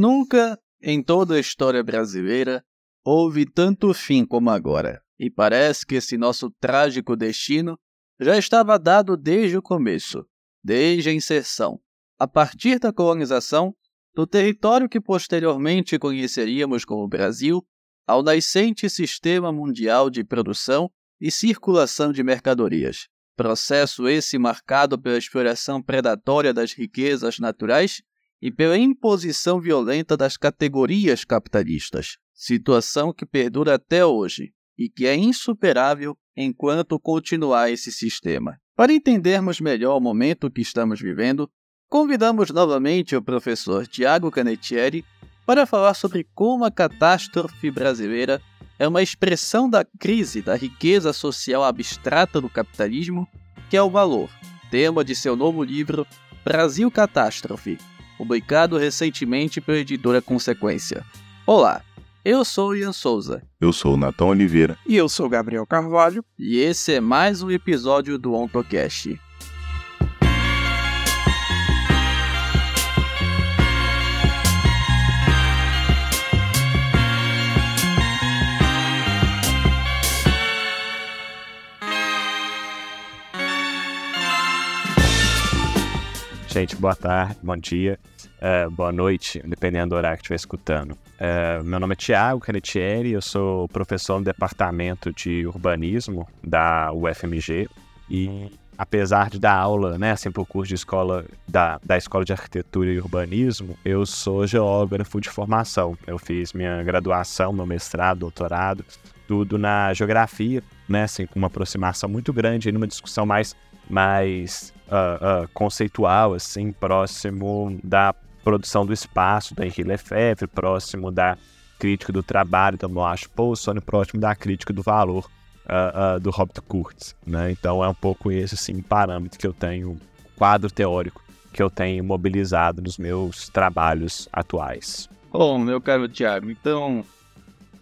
Nunca, em toda a história brasileira, houve tanto fim como agora, e parece que esse nosso trágico destino já estava dado desde o começo, desde a inserção, a partir da colonização, do território que posteriormente conheceríamos como Brasil, ao nascente sistema mundial de produção e circulação de mercadorias. Processo esse marcado pela exploração predatória das riquezas naturais e pela imposição violenta das categorias capitalistas, situação que perdura até hoje e que é insuperável enquanto continuar esse sistema. Para entendermos melhor o momento que estamos vivendo, convidamos novamente o professor Tiago Canetieri para falar sobre como a catástrofe brasileira é uma expressão da crise da riqueza social abstrata do capitalismo, que é o valor, tema de seu novo livro Brasil Catástrofe, publicado recentemente pela editora Consequência. Olá, eu sou Ian Souza. Eu sou o Natão Oliveira. E eu sou Gabriel Carvalho. E esse é mais um episódio do OntoCast. Gente, boa tarde, bom dia, uh, boa noite, dependendo do horário que estiver escutando. Uh, meu nome é Tiago Canetieri, eu sou professor no Departamento de Urbanismo da UFMG e apesar de dar aula, né, assim, para o curso de escola da, da Escola de Arquitetura e Urbanismo, eu sou geógrafo de formação. Eu fiz minha graduação, meu mestrado, doutorado, tudo na geografia, né, assim, com uma aproximação muito grande, numa discussão mais mais uh, uh, conceitual, assim, próximo da produção do espaço da Henri Lefebvre, próximo da crítica do trabalho do Moash Poulson, próximo da crítica do valor uh, do Robert Kurtz, né? Então é um pouco esse, assim, parâmetro que eu tenho, quadro teórico que eu tenho mobilizado nos meus trabalhos atuais. Bom, meu caro Tiago, então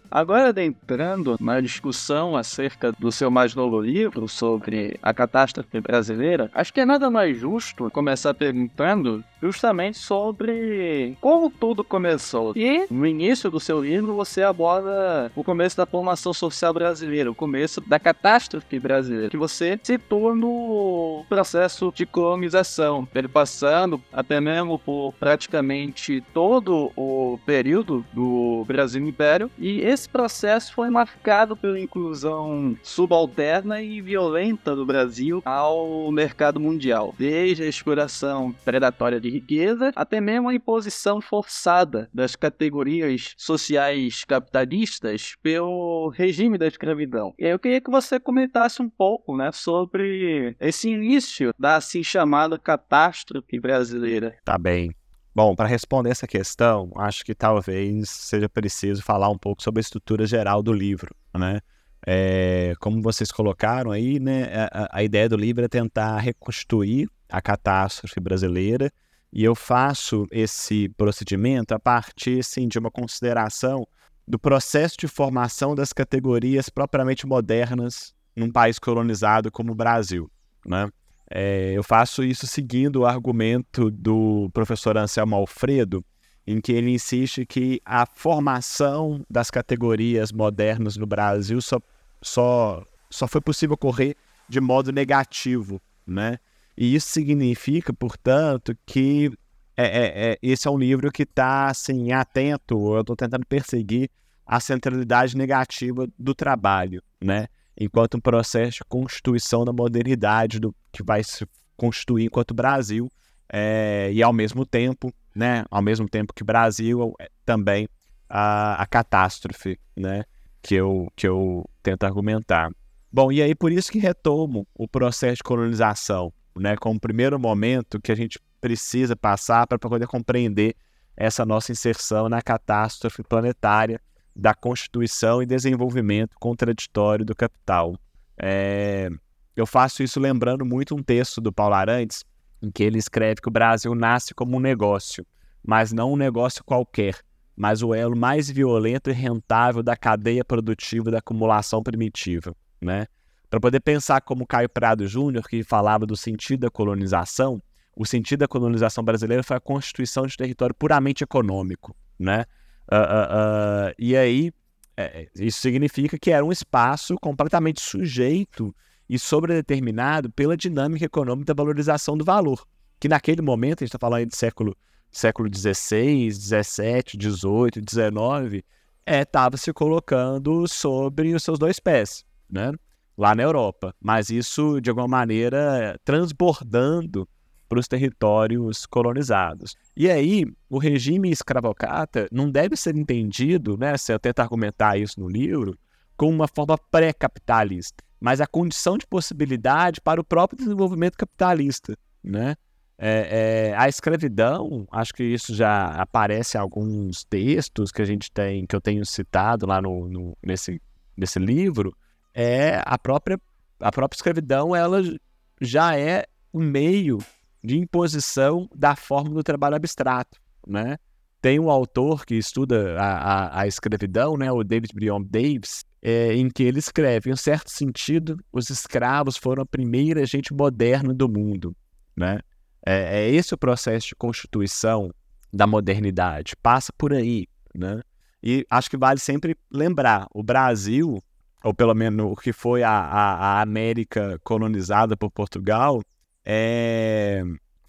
Agora adentrando na discussão acerca do seu mais novo livro sobre a catástrofe brasileira, acho que é nada mais justo começar perguntando justamente sobre como tudo começou. E no início do seu livro você aborda o começo da formação social brasileira, o começo da catástrofe brasileira, que você situa no processo de colonização, ele passando até mesmo por praticamente todo o período do Brasil Império e esse processo foi marcado pela inclusão subalterna e violenta do Brasil ao mercado mundial, desde a exploração predatória de riqueza até mesmo a imposição forçada das categorias sociais capitalistas pelo regime da escravidão. E eu queria que você comentasse um pouco, né, sobre esse início da assim chamada catástrofe brasileira. Tá bem. Bom, para responder essa questão, acho que talvez seja preciso falar um pouco sobre a estrutura geral do livro, né? É, como vocês colocaram aí, né, a, a, ideia do livro é tentar reconstruir a catástrofe brasileira e eu faço esse procedimento a partir sim, de uma consideração do processo de formação das categorias propriamente modernas num país colonizado como o Brasil. Né? É, eu faço isso seguindo o argumento do professor Anselmo Alfredo, em que ele insiste que a formação das categorias modernas no Brasil só, só, só foi possível ocorrer de modo negativo, né? E isso significa, portanto, que é, é, é esse é um livro que está assim, atento, eu estou tentando perseguir a centralidade negativa do trabalho, né? Enquanto um processo de constituição da modernidade do que vai se constituir enquanto Brasil é, e ao mesmo tempo, né, ao mesmo tempo que Brasil é, também a, a catástrofe, né, que eu que eu tento argumentar. Bom, e aí por isso que retomo o processo de colonização, né, como primeiro momento que a gente precisa passar para poder compreender essa nossa inserção na catástrofe planetária da constituição e desenvolvimento contraditório do capital. É, eu faço isso lembrando muito um texto do Paulo Arantes, em que ele escreve que o Brasil nasce como um negócio, mas não um negócio qualquer, mas o elo mais violento e rentável da cadeia produtiva da acumulação primitiva. Né? Para poder pensar como Caio Prado Júnior, que falava do sentido da colonização, o sentido da colonização brasileira foi a constituição de território puramente econômico. né? Uh, e aí, é, isso significa que era um espaço completamente sujeito e sobredeterminado pela dinâmica econômica da valorização do valor, que naquele momento, a gente está falando de século século XVI, XVII, XVIII, XIX, estava é, se colocando sobre os seus dois pés, né? lá na Europa. Mas isso, de alguma maneira, transbordando para os territórios colonizados. E aí, o regime escravocrata não deve ser entendido, né, se eu tentar argumentar isso no livro, como uma forma pré-capitalista, mas a condição de possibilidade para o próprio desenvolvimento capitalista, né? É, é, a escravidão, acho que isso já aparece em alguns textos que a gente tem, que eu tenho citado lá no, no nesse, nesse livro, é a própria, a própria escravidão, ela já é um meio de imposição da forma do trabalho abstrato, né? Tem um autor que estuda a, a, a escravidão, né, o David Brion Davis, é, em que ele escreve, em um certo sentido, os escravos foram a primeira gente moderna do mundo, né? É, é esse o processo de constituição da modernidade, passa por aí, né? E acho que vale sempre lembrar, o Brasil, ou pelo menos o que foi a, a, a América colonizada por Portugal, é,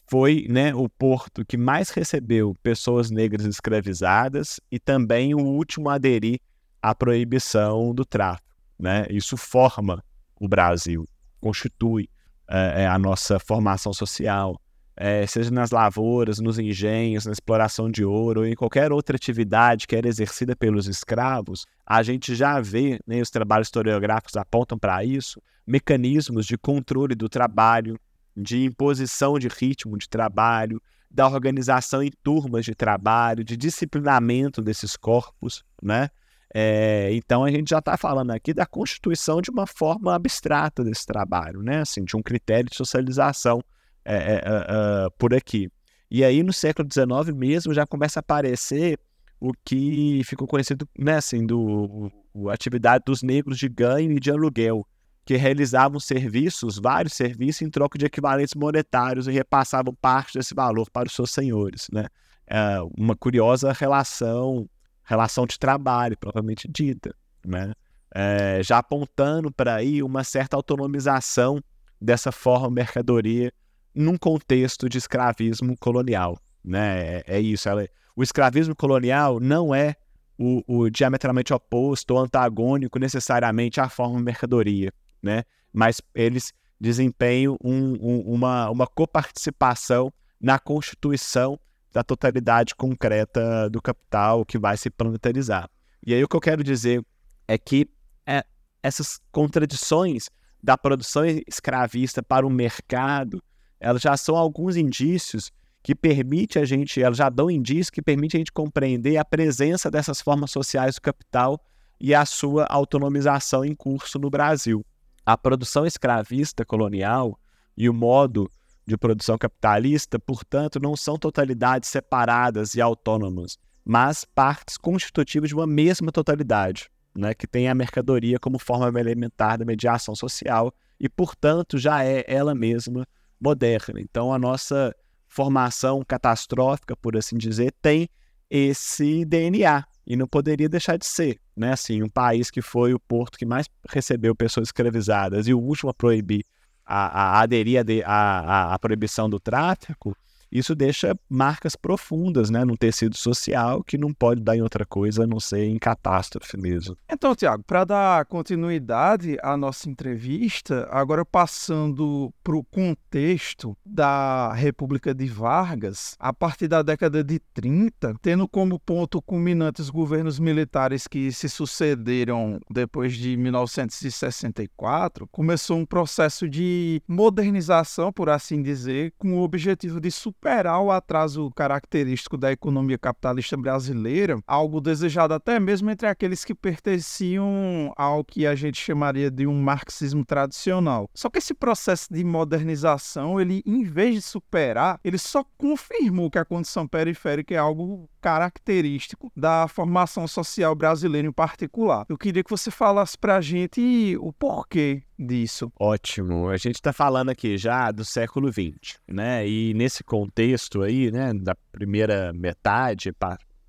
foi né, o porto que mais recebeu pessoas negras escravizadas e também o último a aderir à proibição do tráfico. Né? Isso forma o Brasil, constitui é, a nossa formação social é, seja nas lavouras, nos engenhos, na exploração de ouro ou em qualquer outra atividade que era exercida pelos escravos, a gente já vê, né, os trabalhos historiográficos apontam para isso, mecanismos de controle do trabalho, de imposição de ritmo de trabalho, da organização em turmas de trabalho, de disciplinamento desses corpos, né? É, então a gente já está falando aqui da constituição de uma forma abstrata desse trabalho, né? Assim, de um critério de socialização é, é, por aqui. E aí, no século XIX mesmo, já começa a aparecer o que ficou conhecido, né, assim, do a atividade dos negros de ganho e de aluguel, que realizavam serviços, vários serviços, em troca de equivalentes monetários e repassavam parte desse valor para os seus senhores, né? É uma curiosa relação, relação de trabalho, propriamente dita, né? É, já apontando para aí uma certa autonomização dessa forma mercadoria num contexto de escravismo colonial. Né? É, é isso. Ela, o escravismo colonial não é o, o, diametralmente oposto ou antagônico necessariamente à forma mercadoria, né? mas eles desempenham um, um, uma, uma coparticipação na constituição da totalidade concreta do capital que vai se planetarizar. E aí o que eu quero dizer é que é, essas contradições da produção escravista para o mercado elas já são alguns indícios que permite a gente, elas já dão indícios que permite a gente compreender a presença dessas formas sociais do capital e a sua autonomização em curso no Brasil. A produção escravista colonial e o modo de produção capitalista, portanto, não são totalidades separadas e autônomas, mas partes constitutivas de uma mesma totalidade, né, que tem a mercadoria como forma elementar da mediação social e, portanto, já é ela mesma moderna. Então, a nossa formação catastrófica, por assim dizer, tem esse DNA e não poderia deixar de ser, né? Assim, um país que foi o porto que mais recebeu pessoas escravizadas e o último a proibir, a, a aderir à proibição do tráfico, isso deixa marcas profundas né, no tecido social que não pode dar em outra coisa a não ser em catástrofe mesmo. Então, Tiago, para dar continuidade à nossa entrevista, agora passando para o contexto da República de Vargas, a partir da década de 30, tendo como ponto culminante os governos militares que se sucederam depois de 1964, começou um processo de modernização, por assim dizer, com o objetivo de superar o atraso característico da economia capitalista brasileira, algo desejado até mesmo entre aqueles que pertenciam ao que a gente chamaria de um marxismo tradicional. Só que esse processo de modernização, ele em vez de superar, ele só confirmou que a condição periférica é algo característico da formação social brasileira em particular. Eu queria que você falasse para a gente o porquê disso. Ótimo. A gente está falando aqui já do século XX, né? E nesse contexto aí, né, da primeira metade,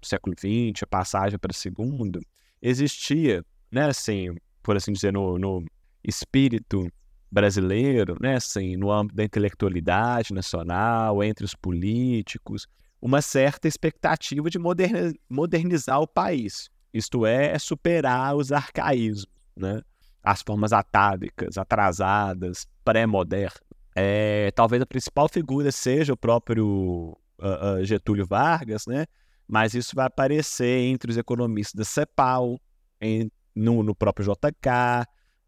século XX, a passagem para o segundo, existia, né, assim, por assim dizer, no, no espírito brasileiro, né, assim, no âmbito da intelectualidade nacional, entre os políticos, uma certa expectativa de modernizar o país, isto é, superar os arcaísmos, né? As formas atávicas, atrasadas, pré-modernas. É, talvez a principal figura seja o próprio uh, uh, Getúlio Vargas, né? mas isso vai aparecer entre os economistas da CEPAL, em, no, no, próprio JK,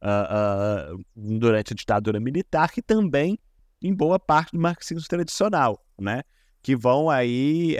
uh, durante a ditadura militar, que também em boa parte do marxismo tradicional, né? que vão aí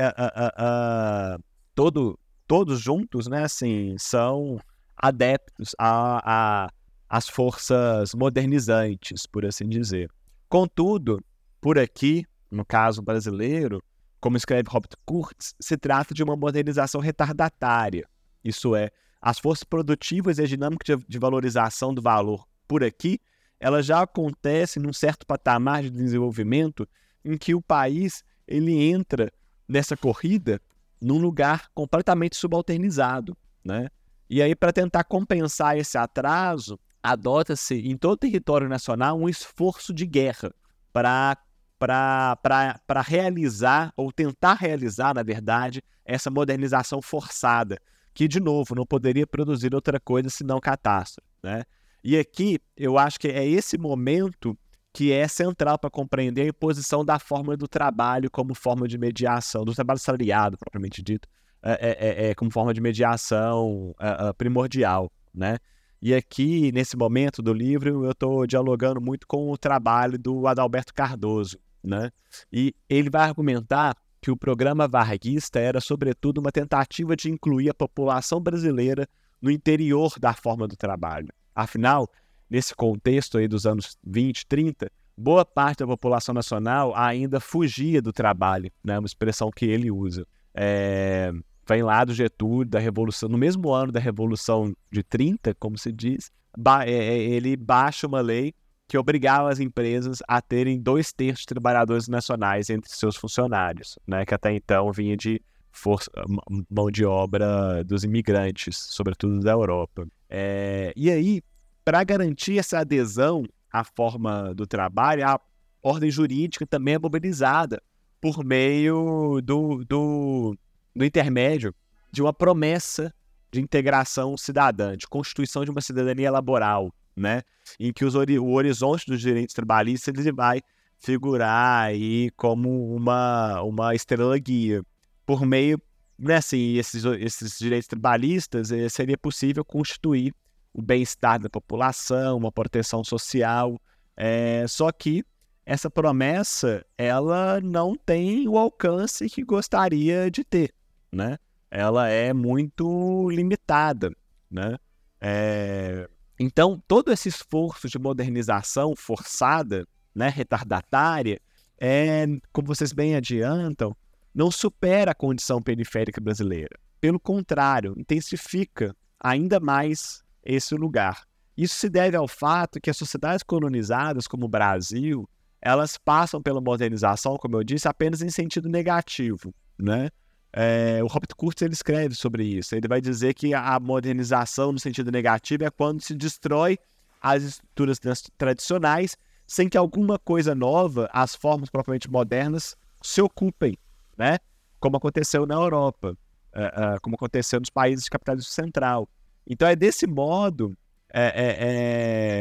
todo, todos juntos, né, assim, são adeptos a, a, as forças modernizantes, por assim dizer. Contudo, por aqui, no caso brasileiro, como escreve Robert Kurtz, se trata de uma modernização retardatária, isso é, as forças produtivas e a dinâmica de, valorização do valor por aqui, elas já acontecem num certo patamar de desenvolvimento em que o país ele entra nessa corrida num lugar completamente subalternizado, né? E aí, para tentar compensar esse atraso, adota-se em todo o território nacional um esforço de guerra para para realizar, ou tentar realizar, na verdade, essa modernização forçada, que, de novo, não poderia produzir outra coisa senão catástrofe. Né? E aqui, eu acho que é esse momento que é central para compreender a imposição da forma do trabalho como forma de mediação, do trabalho salariado, propriamente dito, é, é, é, é como forma de mediação é, é, primordial, né? E aqui, nesse momento do livro, eu estou dialogando muito com o trabalho do Adalberto Cardoso, né? E ele vai argumentar que o programa varguista era, sobretudo, uma tentativa de incluir a população brasileira no interior da forma do trabalho. Afinal, nesse contexto aí dos anos 20, 30, boa parte da população nacional ainda fugia do trabalho, né? uma expressão que ele usa. É, vem lá do Getúlio, da Revolução, no mesmo ano da Revolução de 30, como se diz, ba é, é, ele baixa uma lei que obrigava as empresas a terem dois terços de trabalhadores nacionais entre seus funcionários, né? que até então vinha de força, mão de obra dos imigrantes, sobretudo da Europa. É, e aí, para garantir essa adesão à forma do trabalho, a ordem jurídica também é mobilizada por meio do, do, do intermédio de uma promessa de integração cidadã, de constituição de uma cidadania laboral, né? em que os, o horizonte dos direitos trabalhistas ele vai figurar aí como uma, uma estrela guia. Por meio, né, assim, esses, esses direitos trabalhistas, eh, seria possível constituir o bem-estar da população, uma proteção social. É, só que essa promessa ela não tem o alcance que gostaria de ter, né? Ela é muito limitada, né? É, então todo esse esforço de modernização forçada, né, retardatária, é, como vocês bem adiantam, não supera a condição periférica brasileira. Pelo contrário, intensifica ainda mais esse lugar. Isso se deve ao fato que as sociedades colonizadas, como o Brasil, elas passam pela modernização, como eu disse, apenas em sentido negativo, né? É, o Robert Kurtz ele escreve sobre isso. Ele vai dizer que a modernização no sentido negativo é quando se destrói as estruturas tradicionais sem que alguma coisa nova, as formas propriamente modernas, se ocupem, né? Como aconteceu na Europa, uh, uh, como aconteceu nos países de capitalismo central. Então é desse modo, é, é,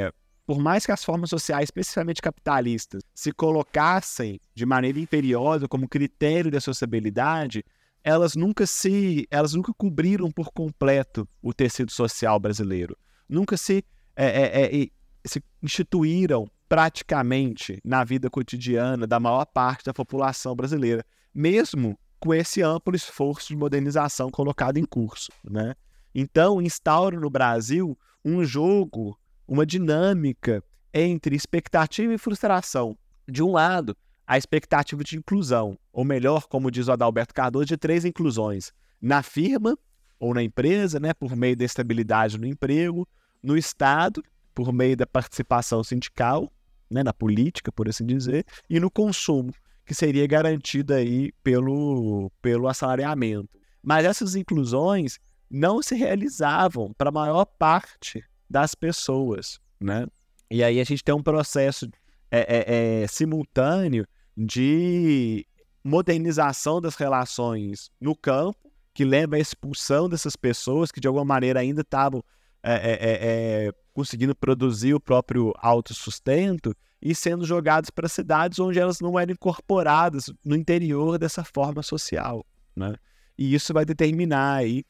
é, por mais que as formas sociais, especificamente capitalistas, se colocassem de maneira imperiosa como critério da sociabilidade, elas nunca se, elas nunca cobriram por completo o tecido social brasileiro, nunca se, é, é, é, se instituíram praticamente na vida cotidiana da maior parte da população brasileira, mesmo com esse amplo esforço de modernização colocado em curso, né? Então, instaura no Brasil um jogo, uma dinâmica entre expectativa e frustração. De um lado, a expectativa de inclusão, ou melhor, como diz o Adalberto Cardoso, de três inclusões: na firma ou na empresa, né, por meio da estabilidade no emprego, no Estado, por meio da participação sindical, né, na política, por assim dizer, e no consumo, que seria garantido aí pelo, pelo assalariamento. Mas essas inclusões não se realizavam para a maior parte das pessoas, né? E aí a gente tem um processo é, é, é, simultâneo de modernização das relações no campo, que leva à expulsão dessas pessoas que de alguma maneira ainda estavam é, é, é, conseguindo produzir o próprio autossustento e sendo jogadas para cidades onde elas não eram incorporadas no interior dessa forma social, né? E isso vai determinar aí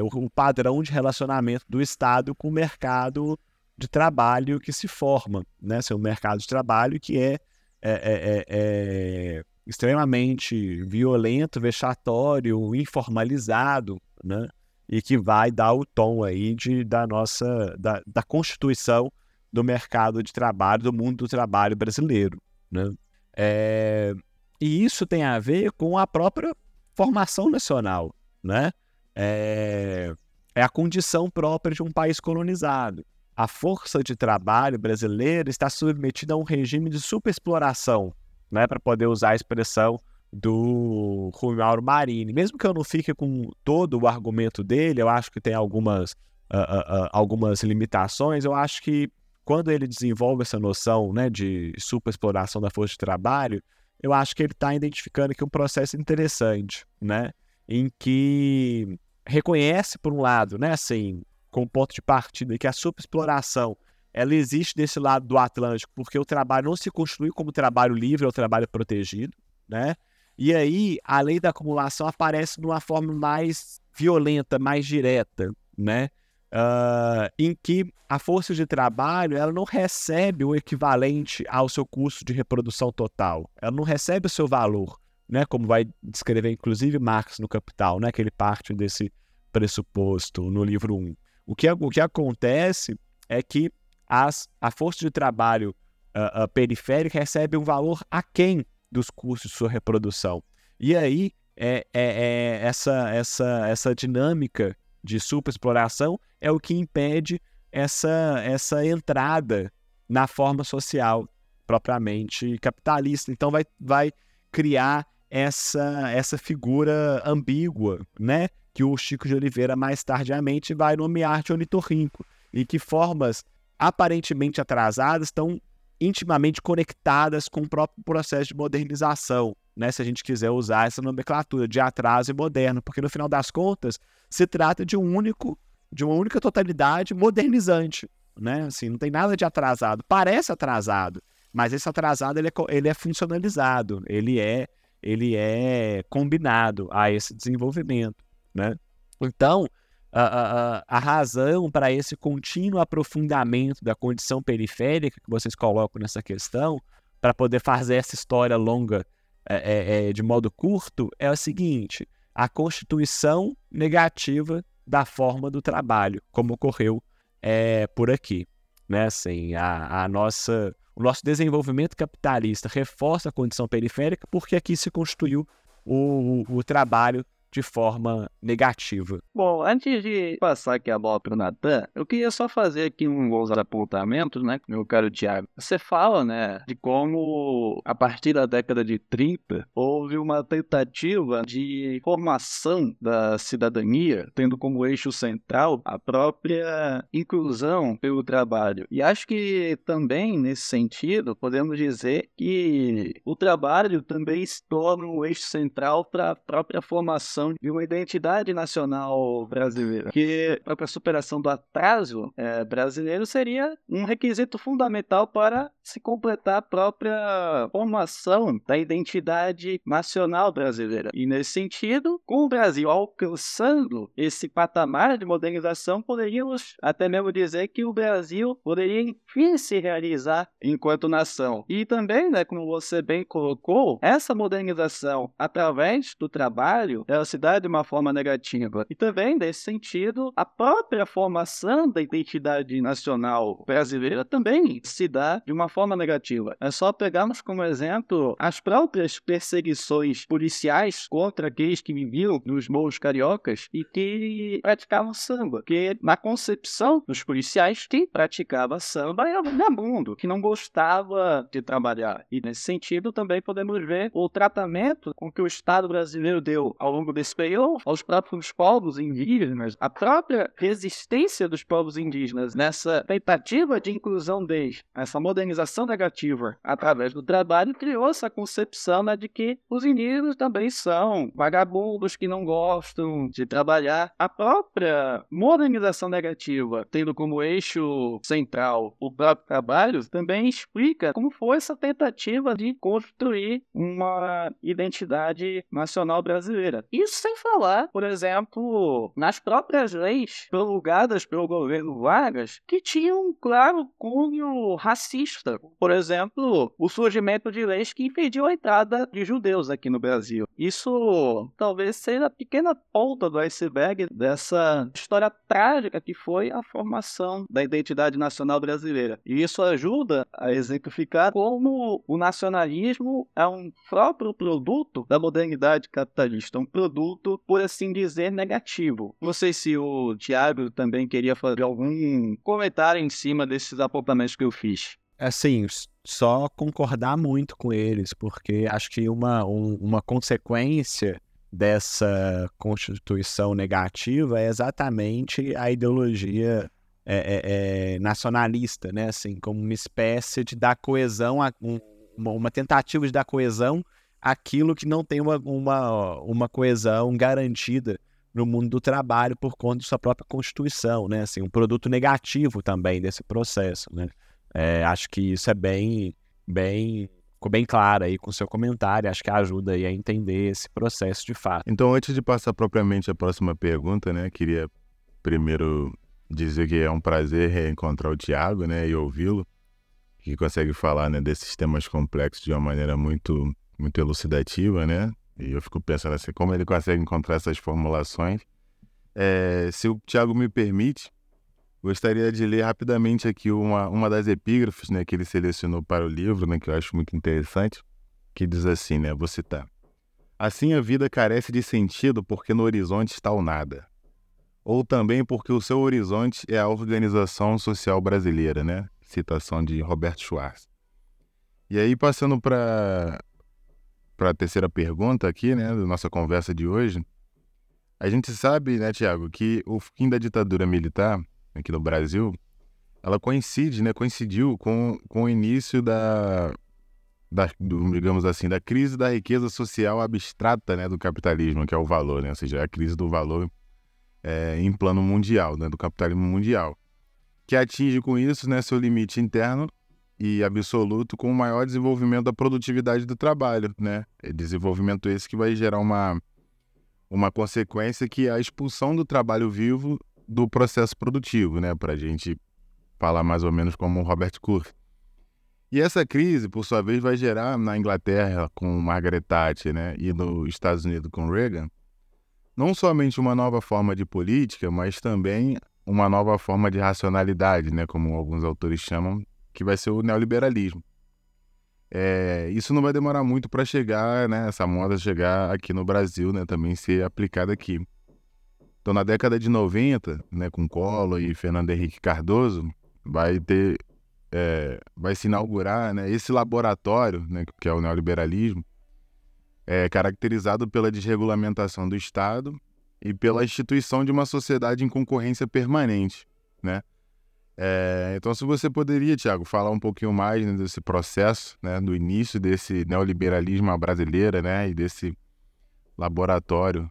o, o padrão de relacionamento do Estado com o mercado de trabalho que se forma, né? Seu mercado de trabalho que é, é, é, é, extremamente violento, vexatório, informalizado, né? E que vai dar o tom aí de, da nossa da, da constituição do mercado de trabalho, do mundo do trabalho brasileiro, né? É, e isso tem a ver com a própria formação nacional, né? É, é a condição própria de um país colonizado. A força de trabalho brasileira está submetida a um regime de superexploração, né, para poder usar a expressão do Rui Mauro Marini. Mesmo que eu não fique com todo o argumento dele, eu acho que tem algumas, uh, uh, uh, algumas limitações. Eu acho que quando ele desenvolve essa noção né, de superexploração da força de trabalho, eu acho que ele está identificando aqui um processo interessante, né? Em que reconhece, por um lado, né, assim, com ponto de partida, que a superexploração ela existe desse lado do Atlântico, porque o trabalho não se constitui como trabalho livre ou trabalho protegido, né? E aí a lei da acumulação aparece de uma forma mais violenta, mais direta, né? Uh, em que a força de trabalho ela não recebe o equivalente ao seu custo de reprodução total, ela não recebe o seu valor, né? Como vai descrever inclusive Marx no Capital, né? Que ele parte desse pressuposto no livro 1. O que, o que acontece é que as, a força de trabalho uh, uh, periférica recebe um valor aquém dos custos de sua reprodução. E aí, é, é, é essa, essa, essa dinâmica de superexploração é o que impede essa, essa entrada na forma social propriamente capitalista. Então vai, vai criar essa, essa figura ambígua, né? Que o Chico de Oliveira mais tardiamente vai nomear de ornitorrinco. E que formas aparentemente atrasadas estão intimamente conectadas com o próprio processo de modernização, né? Se a gente quiser usar essa nomenclatura de atraso e moderno, porque no final das contas se trata de um único de uma única totalidade modernizante, né? Assim, não tem nada de atrasado. Parece atrasado, mas esse atrasado ele é, ele é funcionalizado, ele é ele é combinado a esse desenvolvimento, né? Então, a, a, a razão para esse contínuo aprofundamento da condição periférica que vocês colocam nessa questão, para poder fazer essa história longa é, é, é, de modo curto, é o seguinte: a constituição negativa da forma do trabalho, como ocorreu é, por aqui. Né? Assim, a, a nossa, o nosso desenvolvimento capitalista reforça a condição periférica porque aqui se constituiu o, o, o trabalho de forma negativa. Bom, antes de passar aqui a bola para o Natan, eu queria só fazer aqui uns apontamentos, né, meu caro Tiago. Você fala, né, de como a partir da década de 30 houve uma tentativa de formação da cidadania, tendo como eixo central a própria inclusão pelo trabalho. E acho que também nesse sentido podemos dizer que o trabalho também se torna um eixo central para a própria formação de uma identidade nacional brasileira. Que a superação do atraso é, brasileiro seria um requisito fundamental para se completar a própria formação da identidade nacional brasileira. E nesse sentido, com o Brasil alcançando esse patamar de modernização, poderíamos até mesmo dizer que o Brasil poderia enfim se realizar enquanto nação. E também, né, como você bem colocou, essa modernização através do trabalho, ela dá de uma forma negativa. E também, nesse sentido, a própria formação da identidade nacional brasileira também se dá de uma forma negativa. É só pegarmos como exemplo as próprias perseguições policiais contra aqueles que viviam nos morros cariocas e que praticavam samba. Que na concepção dos policiais, quem praticava samba era vagabundo, que não gostava de trabalhar. E nesse sentido também podemos ver o tratamento com que o Estado brasileiro deu ao longo superior aos próprios povos indígenas, a própria resistência dos povos indígenas nessa tentativa de inclusão deles, essa modernização negativa através do trabalho, criou essa concepção né, de que os indígenas também são vagabundos que não gostam de trabalhar. A própria modernização negativa, tendo como eixo central o próprio trabalho, também explica como foi essa tentativa de construir uma identidade nacional brasileira. Isso sem falar, por exemplo, nas próprias leis promulgadas pelo governo Vargas, que tinham um claro cunho racista. Por exemplo, o surgimento de leis que impediam a entrada de judeus aqui no Brasil. Isso talvez seja a pequena ponta do iceberg dessa história trágica que foi a formação da identidade nacional brasileira. E isso ajuda a exemplificar como o nacionalismo é um próprio produto da modernidade capitalista, um produto, por assim dizer, negativo. Não sei se o Tiago também queria fazer algum comentário em cima desses apontamentos que eu fiz. Assim, só concordar muito com eles, porque acho que uma, um, uma consequência dessa constituição negativa é exatamente a ideologia é, é, é, nacionalista, né? Assim, como uma espécie de dar coesão, a, um, uma tentativa de dar coesão àquilo que não tem uma, uma, uma coesão garantida no mundo do trabalho por conta de sua própria constituição, né? Assim, um produto negativo também desse processo, né? É, acho que isso é bem, bem, ficou bem claro aí com o seu comentário. Acho que ajuda aí a entender esse processo de fato. Então, antes de passar propriamente a próxima pergunta, né? Queria primeiro dizer que é um prazer reencontrar o Tiago, né? E ouvi-lo, que consegue falar né, desses temas complexos de uma maneira muito, muito elucidativa, né? E eu fico pensando assim, como ele consegue encontrar essas formulações. É, se o Tiago me permite, gostaria de ler rapidamente aqui uma, uma das epígrafes né, que ele selecionou para o livro, né, que eu acho muito interessante, que diz assim, né, vou citar. Assim a vida carece de sentido porque no horizonte está o nada. Ou também porque o seu horizonte é a organização social brasileira, né? Citação de Roberto Schwartz. E aí, passando para para a terceira pergunta aqui, né, da nossa conversa de hoje, a gente sabe, né, Tiago, que o fim da ditadura militar aqui no Brasil, ela coincide, né, coincidiu com, com o início da, da do, digamos assim, da crise da riqueza social abstrata, né, do capitalismo, que é o valor, né, ou seja, a crise do valor é, em plano mundial, né, do capitalismo mundial, que atinge com isso né, seu limite interno e absoluto com o maior desenvolvimento da produtividade do trabalho, né? É desenvolvimento esse que vai gerar uma, uma consequência que é a expulsão do trabalho vivo do processo produtivo, né? Para a gente falar mais ou menos como o Robert Kurz. E essa crise, por sua vez, vai gerar na Inglaterra com Margaret Thatcher, né? E nos Estados Unidos com Reagan, não somente uma nova forma de política, mas também uma nova forma de racionalidade, né? Como alguns autores chamam, que vai ser o neoliberalismo. É, isso não vai demorar muito para chegar, né? Essa moda chegar aqui no Brasil, né? Também ser aplicada aqui. Então, na década de 90, né, com Collor e Fernando Henrique Cardoso, vai ter, é, vai se inaugurar, né, esse laboratório, né, que é o neoliberalismo, é caracterizado pela desregulamentação do Estado e pela instituição de uma sociedade em concorrência permanente, né? É, então, se você poderia, Tiago, falar um pouquinho mais né, desse processo, né, do início desse neoliberalismo brasileiro, né, e desse laboratório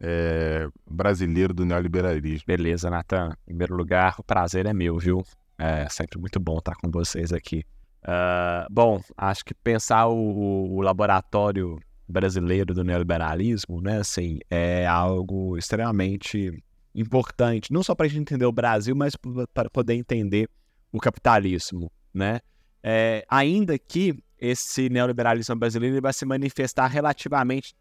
é, brasileiro do neoliberalismo. Beleza, Natan. Em primeiro lugar, o prazer é meu, viu? É sempre muito bom estar com vocês aqui. Uh, bom, acho que pensar o, o, laboratório brasileiro do neoliberalismo, né, assim, é algo extremamente importante, não só para a gente entender o Brasil, mas para poder entender o capitalismo, né? É, ainda que esse neoliberalismo brasileiro vai se manifestar relativamente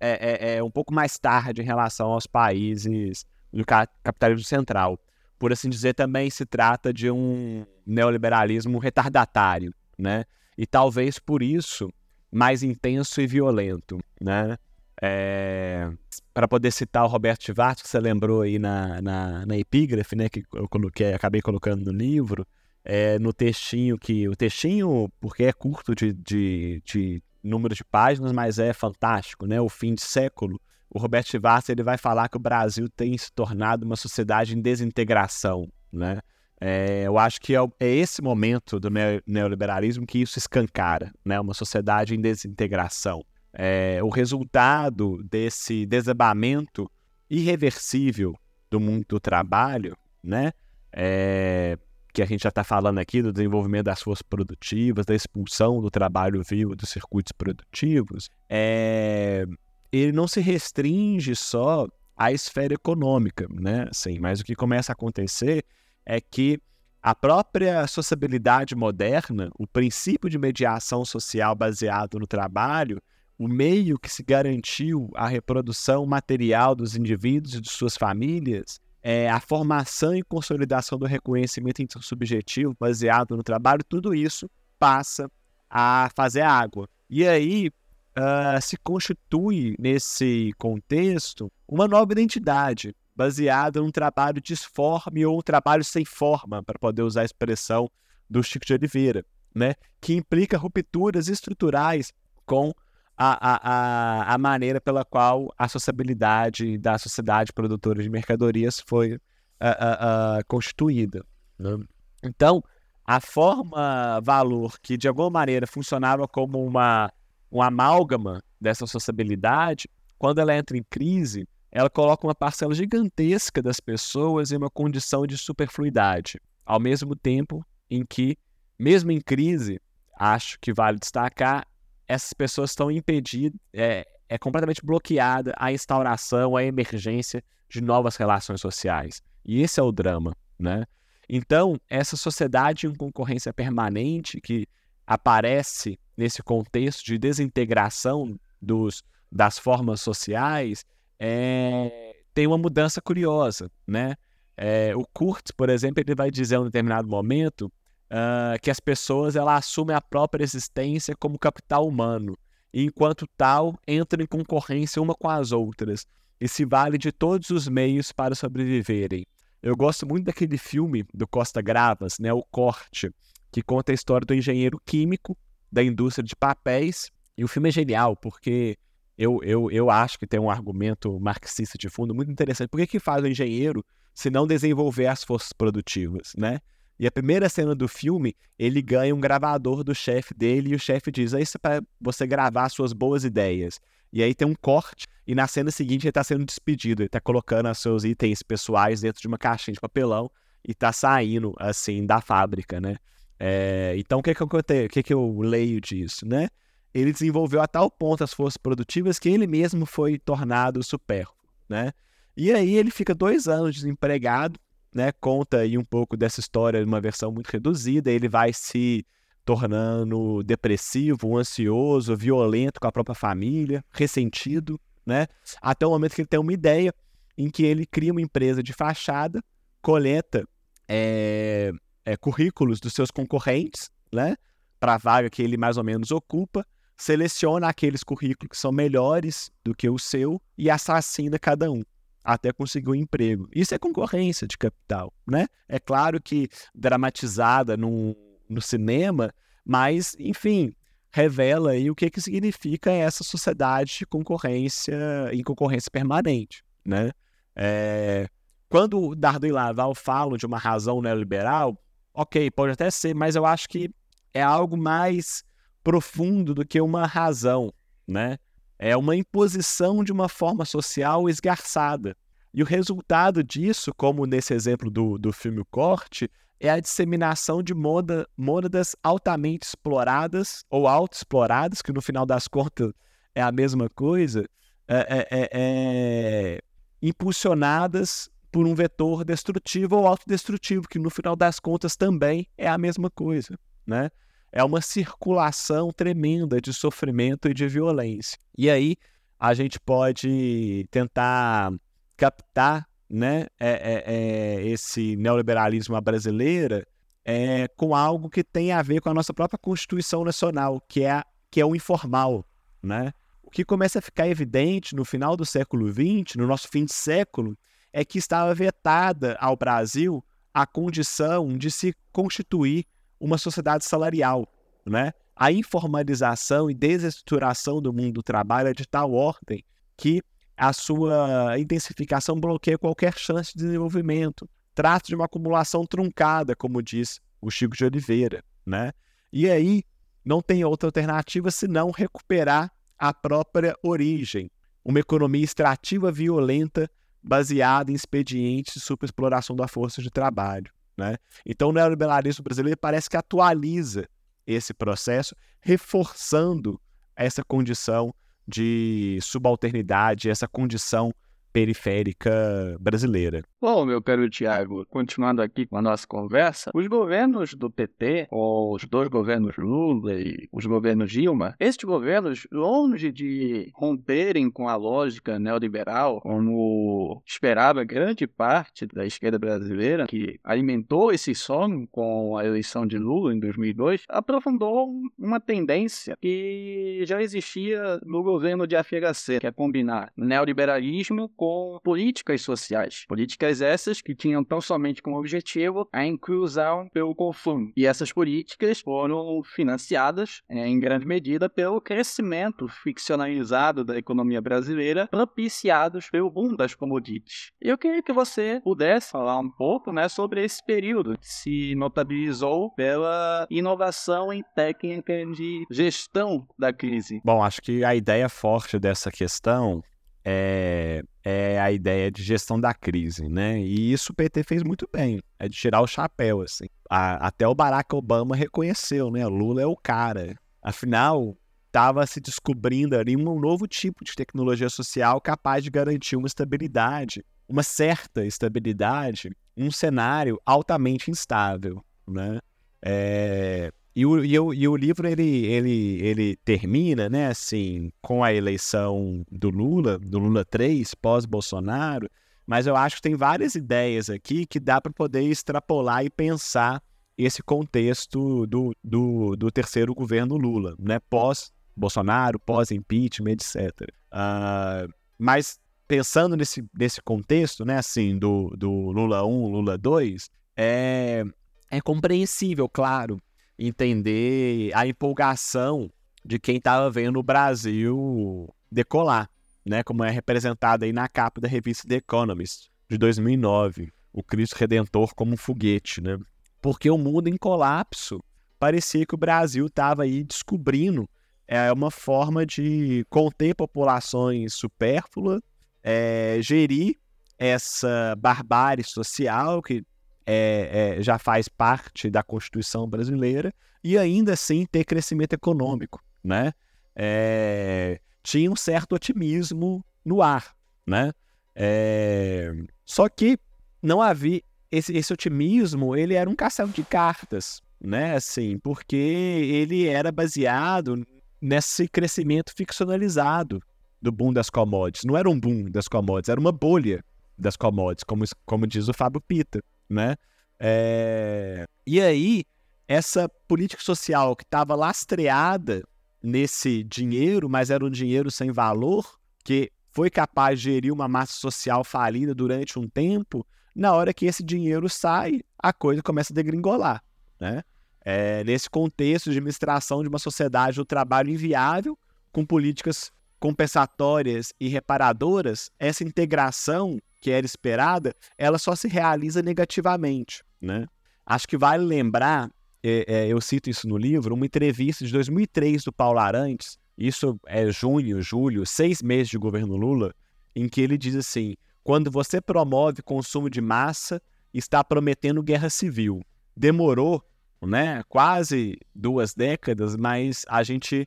é, é, é, um pouco mais tarde em relação aos países do capitalismo central. Por assim dizer, também se trata de um neoliberalismo retardatário, né? E talvez por isso mais intenso e violento, né? É, para poder citar o Roberto Tivat, que você lembrou aí na, na, na epígrafe, né, que eu coloquei, acabei colocando no livro, é, no textinho que o textinho, porque é curto de, de, de número de páginas, mas é fantástico, né? O fim de século, o Roberto Schwartz ele vai falar que o Brasil tem se tornado uma sociedade em desintegração, né? É, eu acho que é, é, esse momento do neoliberalismo que isso escancara, né? Uma sociedade em desintegração. É, o resultado desse desabamento irreversível do mundo do trabalho, né? É, que a gente já está falando aqui do desenvolvimento das forças produtivas, da expulsão do trabalho vivo dos circuitos produtivos, é, ele não se restringe só à esfera econômica, né? Assim, mas o que começa a acontecer é que a própria sociabilidade moderna, o princípio de mediação social baseado no trabalho, o meio que se garantiu a reprodução material dos indivíduos e de suas famílias, é, a formação e consolidação do reconhecimento intersubjetivo baseado no trabalho, tudo isso passa a fazer água. E aí uh, se constitui, nesse contexto, uma nova identidade, baseada num trabalho disforme ou um trabalho sem forma, para poder usar a expressão do Chico de Oliveira, né? que implica rupturas estruturais com a, a, a, maneira pela qual a sociabilidade da sociedade produtora de mercadorias foi uh, uh, uh, constituída. Né? Então, a forma valor que de alguma maneira funcionava como uma um amálgama dessa sociabilidade, quando ela entra em crise, ela coloca uma parcela gigantesca das pessoas em uma condição de superfluidade, ao mesmo tempo em que, mesmo em crise, acho que vale destacar, essas pessoas estão impedidas, é, é completamente bloqueada a instauração, a emergência de novas relações sociais. E esse é o drama, né? Então, essa sociedade em concorrência permanente que aparece nesse contexto de desintegração dos, das formas sociais, é, tem uma mudança curiosa, né? É, o Kurtz, por exemplo, ele vai dizer em um determinado momento uh, que as pessoas ela assumem a própria existência como capital humano, e enquanto tal entram em concorrência uma com as outras e se vale de todos os meios para sobreviverem. Eu gosto muito daquele filme do Costa Gravas, né, o Corte, que conta a história do engenheiro químico da indústria de papéis. E o filme é genial, porque eu, eu, eu acho que tem um argumento marxista de fundo muito interessante. Por que, que faz o engenheiro se não desenvolver as forças produtivas, né? E a primeira cena do filme, ele ganha um gravador do chefe dele e o chefe diz: é Isso é para você gravar suas boas ideias. E aí tem um corte, e na cena seguinte ele está sendo despedido. Ele está colocando os seus itens pessoais dentro de uma caixinha de papelão e está saindo, assim, da fábrica, né? É, então, o que, que, eu, o que, que eu leio disso, né? Ele desenvolveu a tal ponto as forças produtivas que ele mesmo foi tornado supérfluo, né? E aí ele fica dois anos desempregado, né? Conta aí um pouco dessa história numa versão muito reduzida. Ele vai se tornando depressivo, ansioso, violento com a própria família, ressentido, né? Até o momento que ele tem uma ideia em que ele cria uma empresa de fachada, coleta é, é, currículos dos seus concorrentes, né? Para a vaga que ele mais ou menos ocupa, seleciona aqueles currículos que são melhores do que o seu e assassina cada um até conseguir um emprego. Isso é concorrência de capital, né? É claro que dramatizada no, no cinema, mas, enfim, revela aí o que, que significa essa sociedade de concorrência em concorrência permanente, né? É, quando Dardo e Laval falam de uma razão neoliberal, ok, pode até ser, mas eu acho que é algo mais profundo do que uma razão, né? É uma imposição de uma forma social esgarçada. E o resultado disso, como nesse exemplo do, do filme o Corte, é a disseminação de moda, mônadas altamente exploradas ou autoexploradas, que no final das contas é a mesma coisa, é, é, é, é impulsionadas por um vetor destrutivo ou autodestrutivo, que no final das contas também é a mesma coisa, né? É uma circulação tremenda de sofrimento e de violência. E aí a gente pode tentar captar né, é, é, é esse neoliberalismo brasileira é, com algo que tem a ver com a nossa própria Constituição Nacional, que é, que é o informal. Né? O que começa a ficar evidente no final do século XX, no nosso fim de século, é que estava vetada ao Brasil a condição de se constituir uma sociedade salarial, né? A informalização e desestruturação do mundo do trabalho é de tal ordem que a sua intensificação bloqueia qualquer chance de desenvolvimento. Trata de uma acumulação truncada, como diz o Chico de Oliveira, né? E aí não tem outra alternativa senão recuperar a própria origem, uma economia extrativa violenta baseada em expedientes de superexploração da força de trabalho. Né? Então, o neoliberalismo brasileiro parece que atualiza esse processo, reforçando essa condição de subalternidade, essa condição periférica brasileira. Bom, meu caro Tiago, continuando aqui com a nossa conversa, os governos do PT, ou os dois governos Lula e os governos Dilma, estes governos, longe de romperem com a lógica neoliberal, como esperava grande parte da esquerda brasileira, que alimentou esse sonho com a eleição de Lula em 2002, aprofundou uma tendência que já existia no governo de FHC, que é combinar neoliberalismo com com políticas sociais. Políticas essas que tinham tão somente como objetivo a inclusão pelo consumo. E essas políticas foram financiadas, é, em grande medida, pelo crescimento ficcionalizado da economia brasileira, propiciados pelo boom das commodities. Eu queria que você pudesse falar um pouco né, sobre esse período que se notabilizou pela inovação em técnica de gestão da crise. Bom, acho que a ideia forte dessa questão é, é a ideia de gestão da crise, né? E isso o PT fez muito bem, é de tirar o chapéu, assim. A, até o Barack Obama reconheceu, né? Lula é o cara. Afinal, estava se descobrindo ali um novo tipo de tecnologia social capaz de garantir uma estabilidade, uma certa estabilidade, um cenário altamente instável, né? É, e o, e o, e o livro ele, ele, ele termina, né, assim, com a eleição do Lula, do Lula 3, pós-Bolsonaro, mas eu acho que tem várias ideias aqui que dá para poder extrapolar e pensar esse contexto do, do, do terceiro governo Lula, né, pós-Bolsonaro, pós-impeachment, etc. Uh, ah, mas pensando nesse, nesse contexto, né, assim, do, do Lula 1, Lula 2, é, é compreensível, claro, entender a empolgação de quem estava vendo o Brasil decolar, né? Como é representado aí na capa da revista The Economist de 2009, o Cristo Redentor como um foguete, né? Porque o mundo em colapso parecia que o Brasil estava aí descobrindo é, uma forma de conter populações supérfluas, é, gerir essa barbárie social que é, é, já faz parte da Constituição brasileira e ainda assim ter crescimento econômico, né? É, tinha um certo otimismo no ar, né? É, só que não havia esse, esse otimismo, ele era um castelo de cartas, né? Assim, porque ele era baseado nesse crescimento ficcionalizado do boom das commodities. Não era um boom das commodities, era uma bolha das commodities, como, como diz o Fábio Pita né? É... E aí, essa política social que estava lastreada nesse dinheiro, mas era um dinheiro sem valor, que foi capaz de gerir uma massa social falida durante um tempo, na hora que esse dinheiro sai, a coisa começa a degringolar, né? É, nesse contexto de administração de uma sociedade do trabalho inviável, com políticas compensatórias e reparadoras, essa integração que era esperada, ela só se realiza negativamente, né? Acho que vale lembrar, é, é, eu cito isso no livro, uma entrevista de 2003 do Paulo Arantes, isso é junho, julho, seis meses de governo Lula, em que ele diz assim: quando você promove consumo de massa, está prometendo guerra civil. Demorou, né, quase duas décadas, mas a gente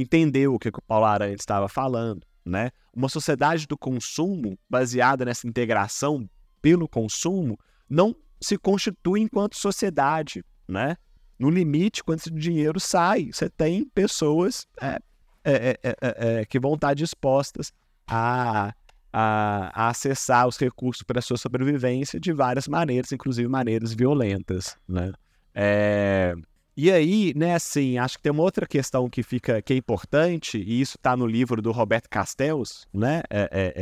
entendeu o que, o Paulo Arantes estava falando né? Uma sociedade do consumo, baseada nessa integração pelo consumo, não se constitui enquanto sociedade, né? No limite, quando esse dinheiro sai, você tem pessoas é, é, é, é, que vão estar dispostas a, a, a acessar os recursos para sua sobrevivência de várias maneiras, inclusive maneiras violentas, né? É, e aí, né, assim, acho que tem uma outra questão que fica que é importante, e isso está no livro do Roberto Castells, né, é, é,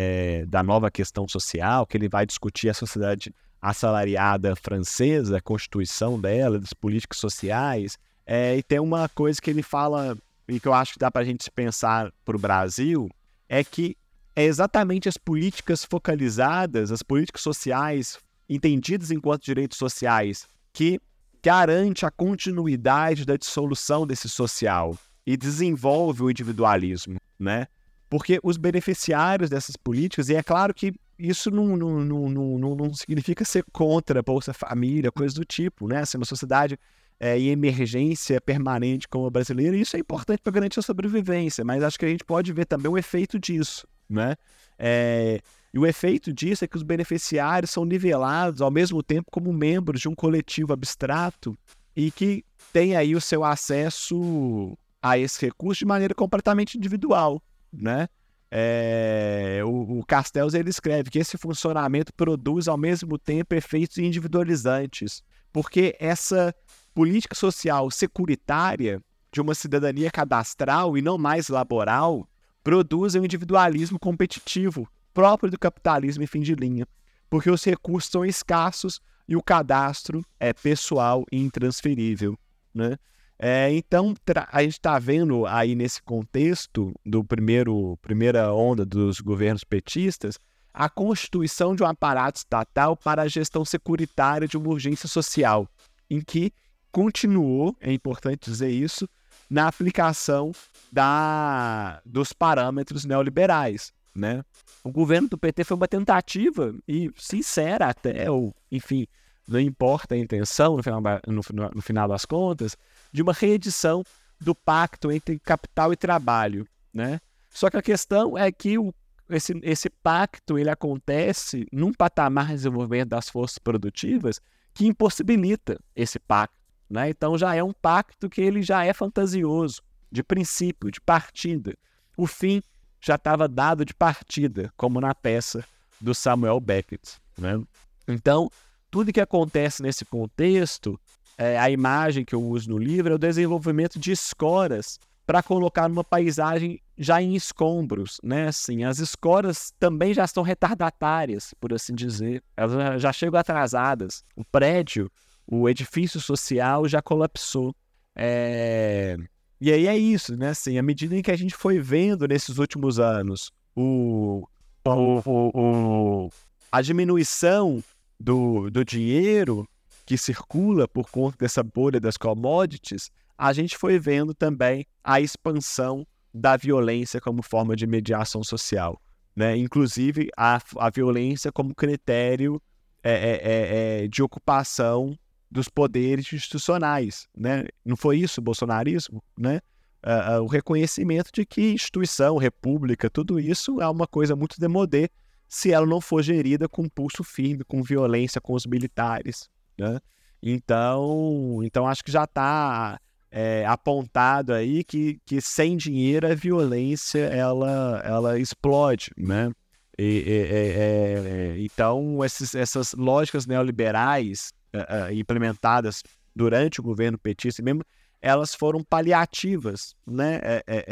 é, da nova questão social, que ele vai discutir a sociedade assalariada francesa, a constituição dela, das políticas sociais, é, e tem uma coisa que ele fala, e que eu acho que dá para a gente pensar para o Brasil, é que é exatamente as políticas focalizadas, as políticas sociais entendidas enquanto direitos sociais, que garante a continuidade da dissolução desse social e desenvolve o individualismo, né? Porque os beneficiários dessas políticas, e é claro que isso não, não, não, não, não significa ser contra Bolsa Família, coisa do tipo, né? Se uma sociedade é, em emergência permanente como a brasileira, isso é importante para garantir a sobrevivência, mas acho que a gente pode ver também o efeito disso, né? É, e o efeito disso é que os beneficiários são nivelados ao mesmo tempo como membros de um coletivo abstrato e que tem aí o seu acesso a esse recurso de maneira completamente individual, né? É, o, o Castells ele escreve que esse funcionamento produz ao mesmo tempo efeitos individualizantes, porque essa política social securitária de uma cidadania cadastral e não mais laboral produz um individualismo competitivo próprio do capitalismo em fim de linha, porque os recursos são escassos e o cadastro é pessoal e intransferível, né? É, então, a gente está vendo aí nesse contexto do primeiro primeira onda dos governos petistas a constituição de um aparato estatal para a gestão securitária de uma urgência social, em que continuou, é importante dizer isso, na aplicação da, dos parâmetros neoliberais. Né? O governo do PT foi uma tentativa, e sincera até, ou enfim, não importa a intenção no final, no, no final das contas, de uma reedição do pacto entre capital e trabalho. Né? Só que a questão é que o, esse, esse pacto ele acontece num patamar de desenvolvimento das forças produtivas que impossibilita esse pacto. Né? Então já é um pacto que ele já é fantasioso, de princípio, de partida. O fim já estava dado de partida, como na peça do Samuel Beckett. Né? Então, tudo que acontece nesse contexto, é, a imagem que eu uso no livro é o desenvolvimento de escoras para colocar numa paisagem já em escombros, né? Assim, as escoras também já estão retardatárias, por assim dizer. Elas já chegam atrasadas. O prédio o edifício social já colapsou. É... E aí é isso, né? Assim, à medida em que a gente foi vendo nesses últimos anos o, o, o, o a diminuição do, do dinheiro que circula por conta dessa bolha das commodities, a gente foi vendo também a expansão da violência como forma de mediação social. Né? Inclusive a, a violência como critério é, é, é, é de ocupação dos poderes institucionais, né? Não foi isso o bolsonarismo, né? Uh, uh, o reconhecimento de que instituição, república, tudo isso é uma coisa muito demodê se ela não for gerida com pulso firme, com violência com os militares, né? Então, então acho que já está é, apontado aí que, que sem dinheiro a violência ela, ela explode, né? E, e, e, então esses, essas lógicas neoliberais uh, implementadas durante o governo petista mesmo, elas foram paliativas, né? É, é,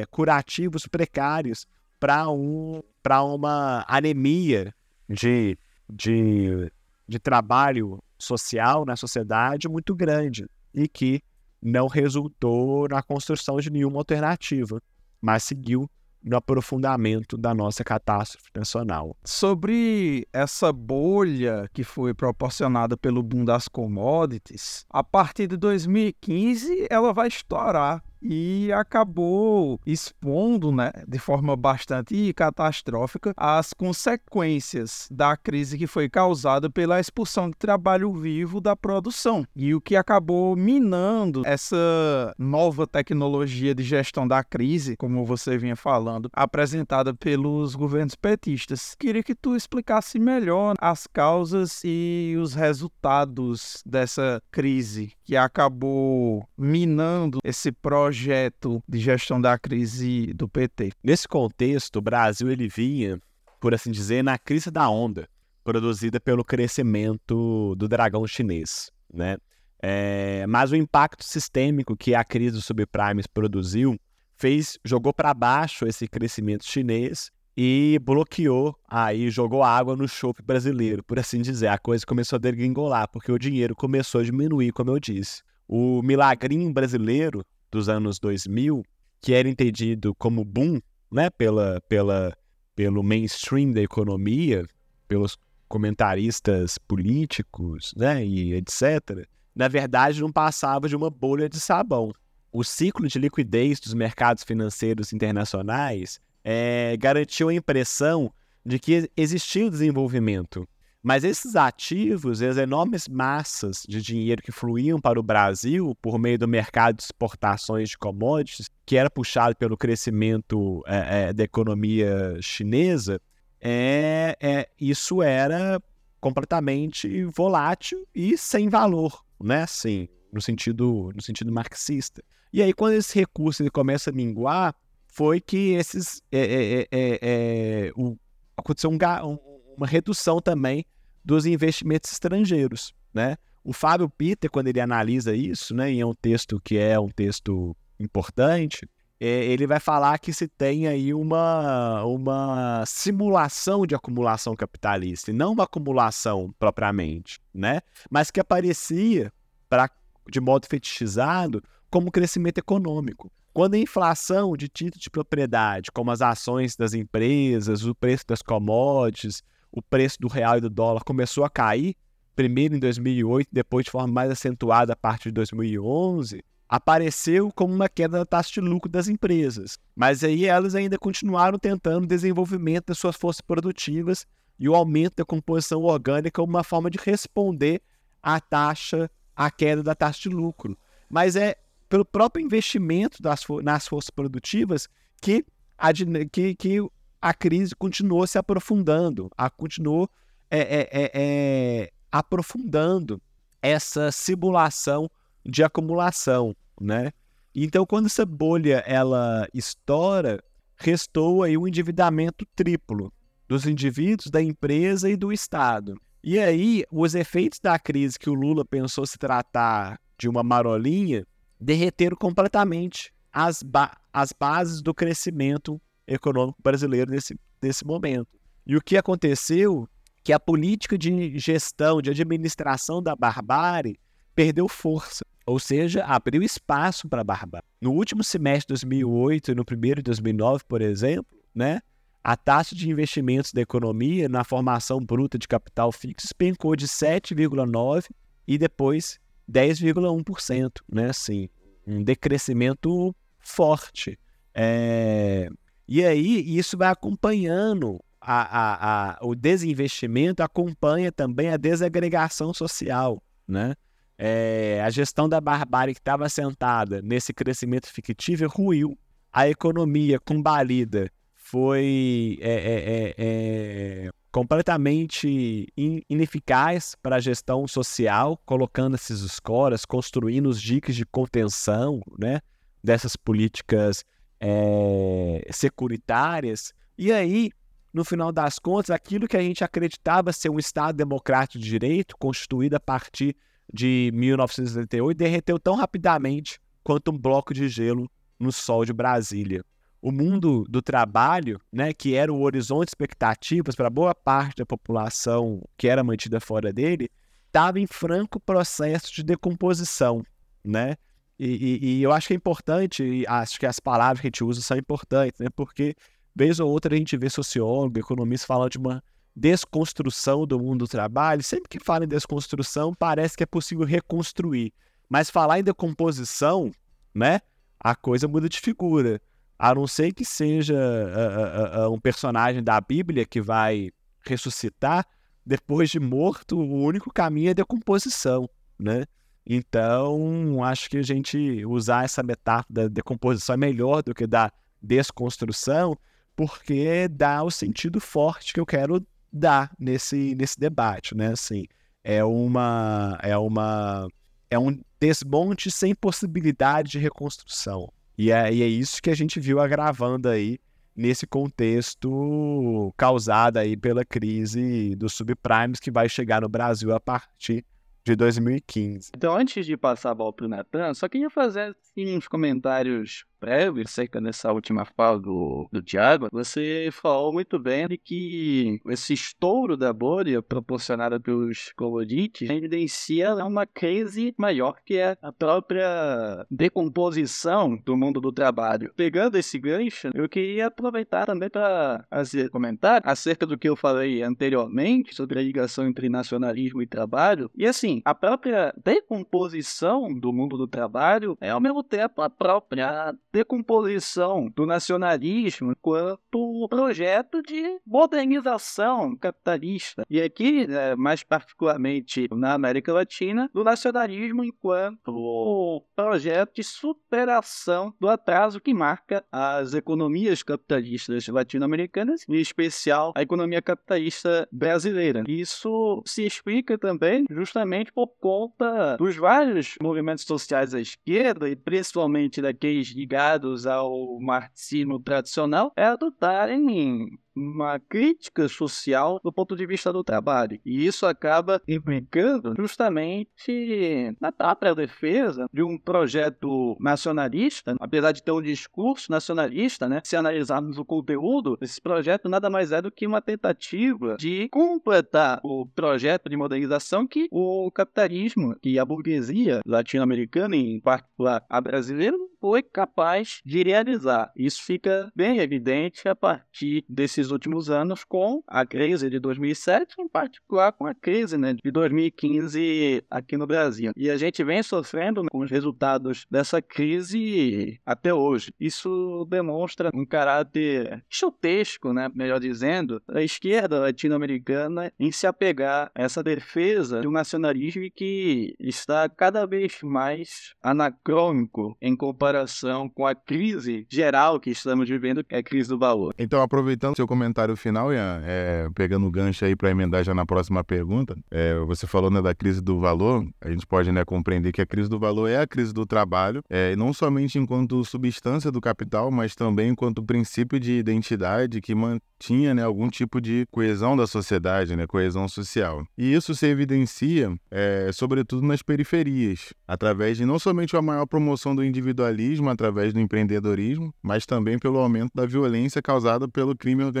é, curativos precários para um, uma anemia de, de, de trabalho social na sociedade muito grande e que não resultou na construção de nenhuma alternativa, mas seguiu no aprofundamento da nossa catástrofe nacional. Sobre essa bolha que foi proporcionada pelo boom das commodities, a partir de 2015 ela vai estourar e acabou expondo, né, de forma bastante catastrófica, as consequências da crise que foi causada pela expulsão de trabalho vivo da produção e o que acabou minando essa nova tecnologia de gestão da crise, como você vinha falando, apresentada pelos governos petistas. Queria que tu explicasse melhor as causas e os resultados dessa crise que acabou minando esse projeto projeto de gestão da crise do PT. Nesse contexto, o Brasil ele vinha, por assim dizer, na crise da onda, produzida pelo crescimento do dragão chinês, né? É, mas o impacto sistêmico que a crise dos subprimes produziu fez jogou para baixo esse crescimento chinês e bloqueou aí jogou água no chope brasileiro, por assim dizer. A coisa começou a degringolar porque o dinheiro começou a diminuir, como eu disse. O milagrinho brasileiro dos anos 2000, que era entendido como boom, né, pela, pela, pelo mainstream da economia, pelos comentaristas políticos, né, e etc., na verdade não passava de uma bolha de sabão. O ciclo de liquidez dos mercados financeiros internacionais é, garantiu a impressão de que existia desenvolvimento. Mas esses ativos, as enormes massas de dinheiro que fluíam para o Brasil por meio do mercado de exportações de commodities, que era puxado pelo crescimento é, é, da economia chinesa, é, é, isso era completamente volátil e sem valor, né? Assim, no sentido, no sentido marxista. E aí, quando esse recurso ele começa a minguar, foi que esses é, é, é, é, é o, aconteceu um, uma redução também dos investimentos estrangeiros, né? O Fábio Peter, quando ele analisa isso, né, e é um texto que é um texto importante, é, ele vai falar que se tem aí uma, uma simulação de acumulação capitalista, e não uma acumulação propriamente, né? Mas que aparecia, pra, de modo fetichizado, como crescimento econômico. Quando a inflação de títulos de propriedade, como as ações das empresas, o preço das commodities, o preço do real e do dólar começou a cair, primeiro em 2008, depois de forma mais acentuada a partir de 2011, apareceu como uma queda da taxa de lucro das empresas. Mas aí elas ainda continuaram tentando o desenvolvimento das suas forças produtivas e o aumento da composição orgânica como uma forma de responder à taxa, à queda da taxa de lucro. Mas é pelo próprio investimento das, nas forças produtivas que que, que a crise continuou se aprofundando, a continuou é, é, é, é aprofundando essa simulação de acumulação, né? Então, quando essa bolha ela estoura, restou aí um endividamento triplo dos indivíduos, da empresa e do Estado. E aí, os efeitos da crise que o Lula pensou se tratar de uma marolinha derreteram completamente as, ba as bases do crescimento econômico brasileiro nesse, nesse momento. E o que aconteceu que a política de gestão, de administração da barbárie perdeu força. Ou seja, abriu espaço para a barbárie. No último semestre de 2008 e no primeiro de 2009, por exemplo, né, a taxa de investimentos da economia na formação bruta de capital fixo despencou de 7,9% e depois 10,1%. Né, assim, um decrescimento forte. É... E aí, isso vai acompanhando a, a, a, o desinvestimento, acompanha também a desagregação social, né? é, a gestão da barbárie que estava assentada nesse crescimento fictível ruiu. A economia combalida foi é, é, é, completamente in, ineficaz para a gestão social, colocando esses escoras, construindo os diques de contenção né, dessas políticas securitárias. E aí, no final das contas, aquilo que a gente acreditava ser um Estado democrático de direito, constituído a partir de 1978 derreteu tão rapidamente quanto um bloco de gelo no sol de Brasília. O mundo do trabalho, né, que era o horizonte de expectativas para boa parte da população que era mantida fora dele, estava em franco processo de decomposição, né? E, e, e, eu acho que é importante, acho que as palavras que a gente usa são importantes, né? Porque vez ou outra a gente vê sociólogo, economista falando de uma desconstrução do mundo do trabalho, sempre que fala em desconstrução, parece que é possível reconstruir. Mas falar em decomposição, né? A coisa muda de figura. A não ser que seja uh, uh, uh, um personagem da Bíblia que vai ressuscitar, depois de morto, o único caminho é decomposição, né? Então, acho que a gente usar essa metáfora da decomposição é melhor do que da desconstrução, porque dá o sentido forte que eu quero dá nesse, nesse debate, né? Assim, é uma é uma é um desmonte sem possibilidade de reconstrução. E é, e é isso que a gente viu agravando aí nesse contexto causado aí pela crise dos subprimes que vai chegar no Brasil a partir de 2015. Então, antes de passar a bola para o Natan, só queria fazer assim, uns comentários prévio, acerca dessa última fala do, do Tiago, você falou muito bem de que esse estouro da bolha proporcionada pelos commodities evidencia uma crise maior que é a própria decomposição do mundo do trabalho. Pegando esse gancho, eu queria aproveitar também para fazer comentário acerca do que eu falei anteriormente sobre a ligação entre nacionalismo e trabalho. E assim, a própria decomposição do mundo do trabalho é ao mesmo tempo a própria decomposição do nacionalismo quanto projeto de modernização capitalista. E aqui, né, mais particularmente na América Latina, do nacionalismo enquanto projeto de superação do atraso que marca as economias capitalistas latino-americanas, em especial a economia capitalista brasileira. Isso se explica também justamente por conta dos vários movimentos sociais à esquerda, e principalmente daqueles ligados ao marxismo tradicional, é adotarem uma crítica social do ponto de vista do trabalho. E isso acaba implicando justamente na própria defesa de um projeto nacionalista, apesar de ter um discurso nacionalista, né? Se analisarmos o conteúdo, esse projeto nada mais é do que uma tentativa de completar o projeto de modernização que o capitalismo, que a burguesia latino-americana, em particular a brasileira, foi capaz de realizar. Isso fica bem evidente a partir desses últimos anos com a crise de 2007, em particular com a crise né, de 2015 aqui no Brasil. E a gente vem sofrendo com os resultados dessa crise até hoje. Isso demonstra um caráter chutesco, né, melhor dizendo, da esquerda latino-americana em se apegar a essa defesa de um nacionalismo que está cada vez mais anacrônico em comparação com a crise geral que estamos vivendo, que é a crise do valor. Então, aproveitando seu comentário final, Ian, é, pegando o gancho aí para emendar já na próxima pergunta, é, você falou né, da crise do valor, a gente pode né, compreender que a crise do valor é a crise do trabalho, é, não somente enquanto substância do capital, mas também enquanto princípio de identidade que mantinha né, algum tipo de coesão da sociedade, né, coesão social. E isso se evidencia, é, sobretudo, nas periferias, através de não somente a maior promoção do individualismo, através do empreendedorismo, mas também pelo aumento da violência causada pelo crime organizado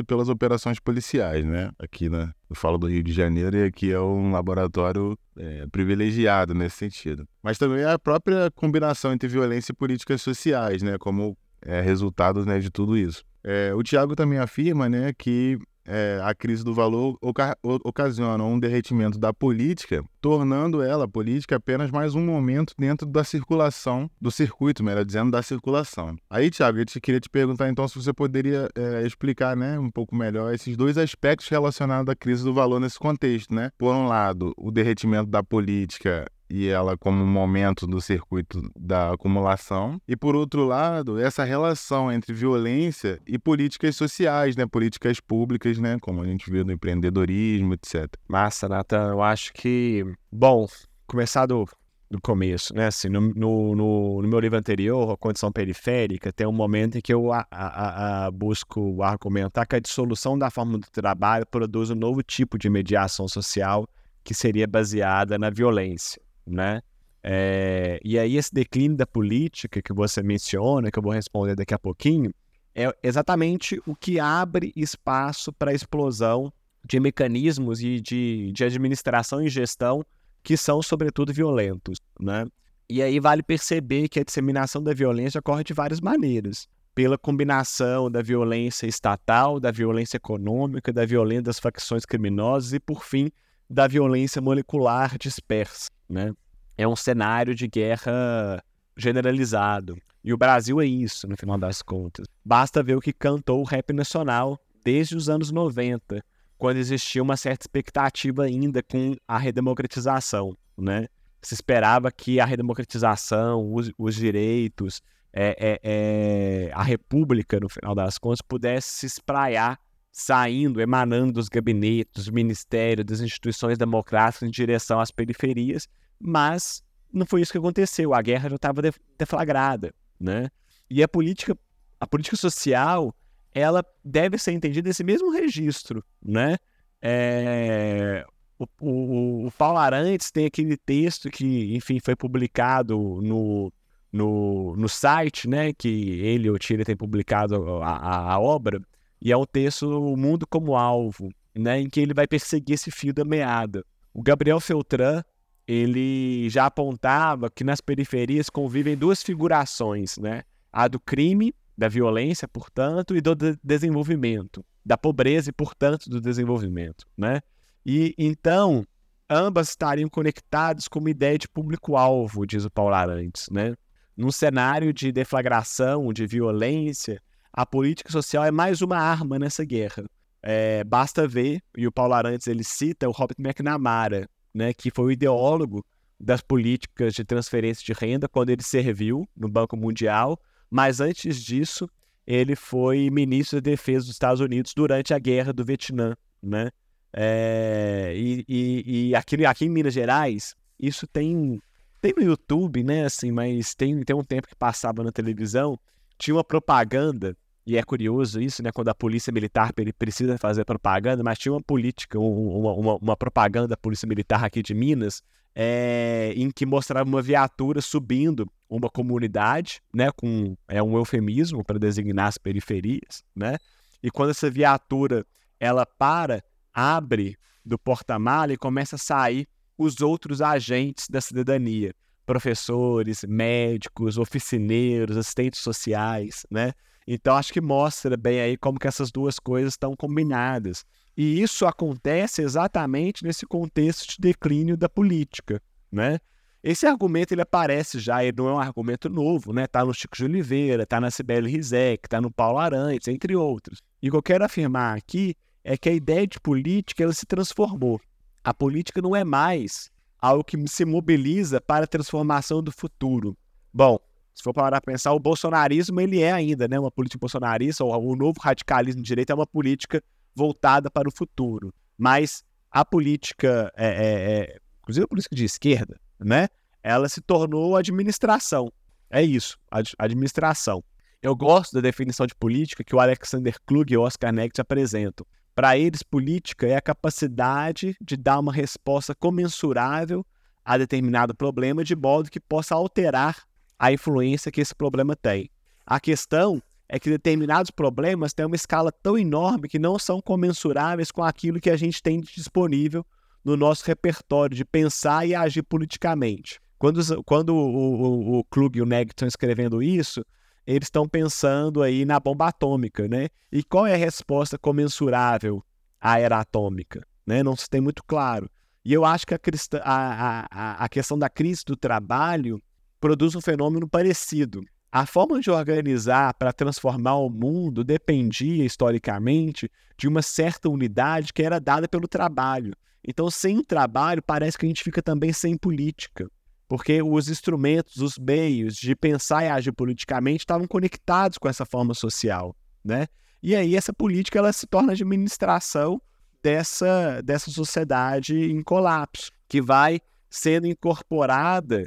e pelas operações policiais, né? Aqui na, eu falo do Rio de Janeiro e aqui é um laboratório é, privilegiado nesse sentido. Mas também é a própria combinação entre violência e políticas sociais, né? Como é, resultado né, de tudo isso. É, o Tiago também afirma né, que é, a crise do valor oca ocasiona um derretimento da política, tornando ela, a política, apenas mais um momento dentro da circulação, do circuito, melhor dizendo, da circulação. Aí, Tiago, eu te, queria te perguntar então se você poderia é, explicar né, um pouco melhor esses dois aspectos relacionados à crise do valor nesse contexto. Né? Por um lado, o derretimento da política e ela como momento do circuito da acumulação. E por outro lado, essa relação entre violência e políticas sociais, né, políticas públicas, né, como a gente viu no empreendedorismo, etc. Massa, Nathan, eu acho que bom, começar do, do começo, né? Assim, no, no, no, no, meu livro anterior, A Condição Periférica, tem um momento em que eu a, a, a busco argumentar que a dissolução da forma do trabalho produz um novo tipo de mediação social que seria baseada na violência né? É, e aí esse declínio da política que você menciona, que eu vou responder daqui a pouquinho, é exatamente o que abre espaço para a explosão de mecanismos e de, de administração e gestão que são, sobretudo, violentos, né? E aí vale perceber que a disseminação da violência ocorre de várias maneiras. Pela combinação da violência estatal, da violência econômica, da violência das facções criminosas e, por fim, da violência molecular dispersa né? É um cenário de guerra generalizado. E o Brasil é isso, no final das contas. Basta ver o que cantou o rap nacional desde os anos 90, quando existia uma certa expectativa ainda com a redemocratização, né? Se esperava que a redemocratização, os, os direitos, é, é, é, a república, no final das contas, pudesse se espraiar, saindo, emanando dos gabinetes, dos ministérios, das instituições democráticas em direção às periferias, mas não foi isso que aconteceu. A guerra já estava deflagrada, né? E a política, a política social, ela deve ser entendida nesse mesmo registro, né? É, o, o, o Paulo Arantes tem aquele texto que, enfim, foi publicado no, no, no site, né, que ele ou Tira tem publicado a, a, a, obra, e é um texto O Mundo como Alvo, né, em que ele vai perseguir esse fio da meada. O Gabriel Feltran, ele já apontava que nas periferias convivem duas figurações, né, a do crime, da violência, portanto, e do de desenvolvimento, da pobreza e, portanto, do desenvolvimento, né? E então, ambas estariam conectadas com uma ideia de público-alvo, diz o Paulo Arantes, né? Num cenário de deflagração, de violência, a política social é mais uma arma nessa guerra. É, basta ver, e o Paulo Arantes ele cita o Robert McNamara, né, que foi o ideólogo das políticas de transferência de renda quando ele serviu no Banco Mundial, mas antes disso ele foi ministro da Defesa dos Estados Unidos durante a Guerra do Vietnã, né? É, e, e, e aqui, aqui em Minas Gerais, isso tem tem no YouTube, né, assim, mas tem, tem um tempo que passava na televisão, tinha uma propaganda, e é curioso isso, né, quando a polícia militar precisa fazer propaganda, mas tinha uma política, uma, uma, uma propaganda da polícia militar aqui de Minas, é, em que mostrava uma viatura subindo uma comunidade, né, com é um eufemismo para designar as periferias, né? E quando essa viatura ela para, abre do porta-mala e começa a sair os outros agentes da cidadania, professores, médicos, oficineiros, assistentes sociais, né? Então acho que mostra bem aí como que essas duas coisas estão combinadas. E isso acontece exatamente nesse contexto de declínio da política, né? Esse argumento ele aparece já, ele não é um argumento novo, né? Tá no Chico de Oliveira, tá na Sibeli Rizek, tá no Paulo Arantes, entre outros. E o que eu quero afirmar aqui é que a ideia de política ela se transformou. A política não é mais algo que se mobiliza para a transformação do futuro. Bom, se for parar para pensar, o bolsonarismo ele é ainda né, uma política bolsonarista, ou o novo radicalismo de direita é uma política voltada para o futuro. Mas a política, é, é, é, inclusive a política de esquerda, né, ela se tornou administração. É isso, ad administração. Eu gosto da definição de política que o Alexander Klug e o Oscar Next apresentam. Para eles, política é a capacidade de dar uma resposta comensurável a determinado problema de modo que possa alterar a influência que esse problema tem. A questão é que determinados problemas têm uma escala tão enorme que não são comensuráveis com aquilo que a gente tem disponível no nosso repertório de pensar e agir politicamente. Quando, quando o, o, o Klug e o Neg estão escrevendo isso, eles estão pensando aí na bomba atômica, né? E qual é a resposta comensurável à era atômica? Né? Não se tem muito claro. E eu acho que a, a, a, a questão da crise do trabalho produz um fenômeno parecido. A forma de organizar para transformar o mundo dependia, historicamente, de uma certa unidade que era dada pelo trabalho. Então, sem trabalho, parece que a gente fica também sem política porque os instrumentos, os meios de pensar e agir politicamente estavam conectados com essa forma social, né? E aí essa política ela se torna administração dessa, dessa sociedade em colapso, que vai sendo incorporada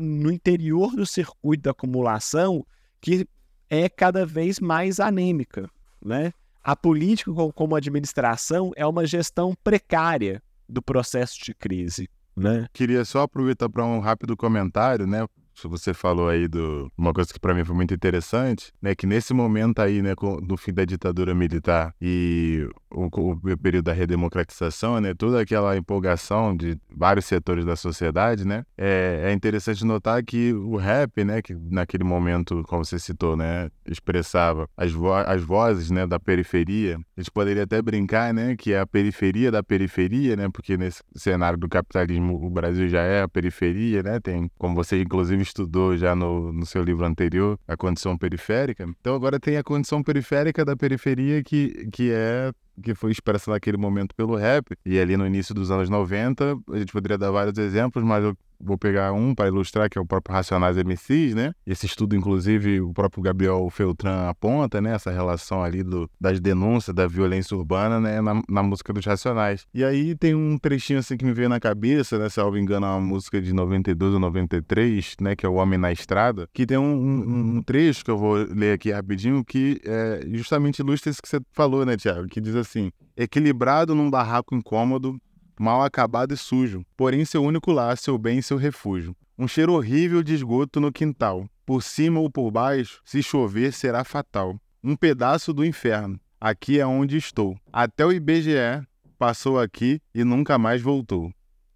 no interior do circuito da acumulação, que é cada vez mais anêmica, né? A política como administração é uma gestão precária do processo de crise né? Queria só aproveitar para um rápido comentário, né? Você falou aí do uma coisa que para mim foi muito interessante, né, que nesse momento aí, né, do fim da ditadura militar e o, o, período da redemocratização, né, toda aquela empolgação de vários setores da sociedade, né, é, é interessante notar que o rap, né, que naquele momento, como você citou, né, expressava as, vo as vozes, né, da periferia. A gente poderia até brincar, né, que é a periferia da periferia, né, porque nesse cenário do capitalismo o Brasil já é a periferia, né, tem, como você inclusive estudou já no, no seu livro anterior, a condição periférica. Então agora tem a condição periférica da periferia que, que é que foi expressa naquele momento pelo rap. E ali no início dos anos 90, a gente poderia dar vários exemplos, mas eu vou pegar um para ilustrar, que é o próprio Racionais MCs, né? Esse estudo, inclusive, o próprio Gabriel Feltran aponta, né? Essa relação ali do, das denúncias da violência urbana, né? Na, na, música dos Racionais. E aí tem um trechinho assim que me veio na cabeça, né? Se eu não me engano, é uma música de 92 ou 93, né? Que é O Homem na Estrada, que tem um, um, um trecho que eu vou ler aqui rapidinho, que é, justamente ilustra isso que você falou, né, Tiago? Que diz assim, equilibrado num barraco incômodo, mal acabado e sujo, porém seu único lar, seu bem e seu refúgio. Um cheiro horrível de esgoto no quintal. por cima ou por baixo, se chover será fatal. Um pedaço do inferno. Aqui é onde estou. Até o IBGE passou aqui e nunca mais voltou.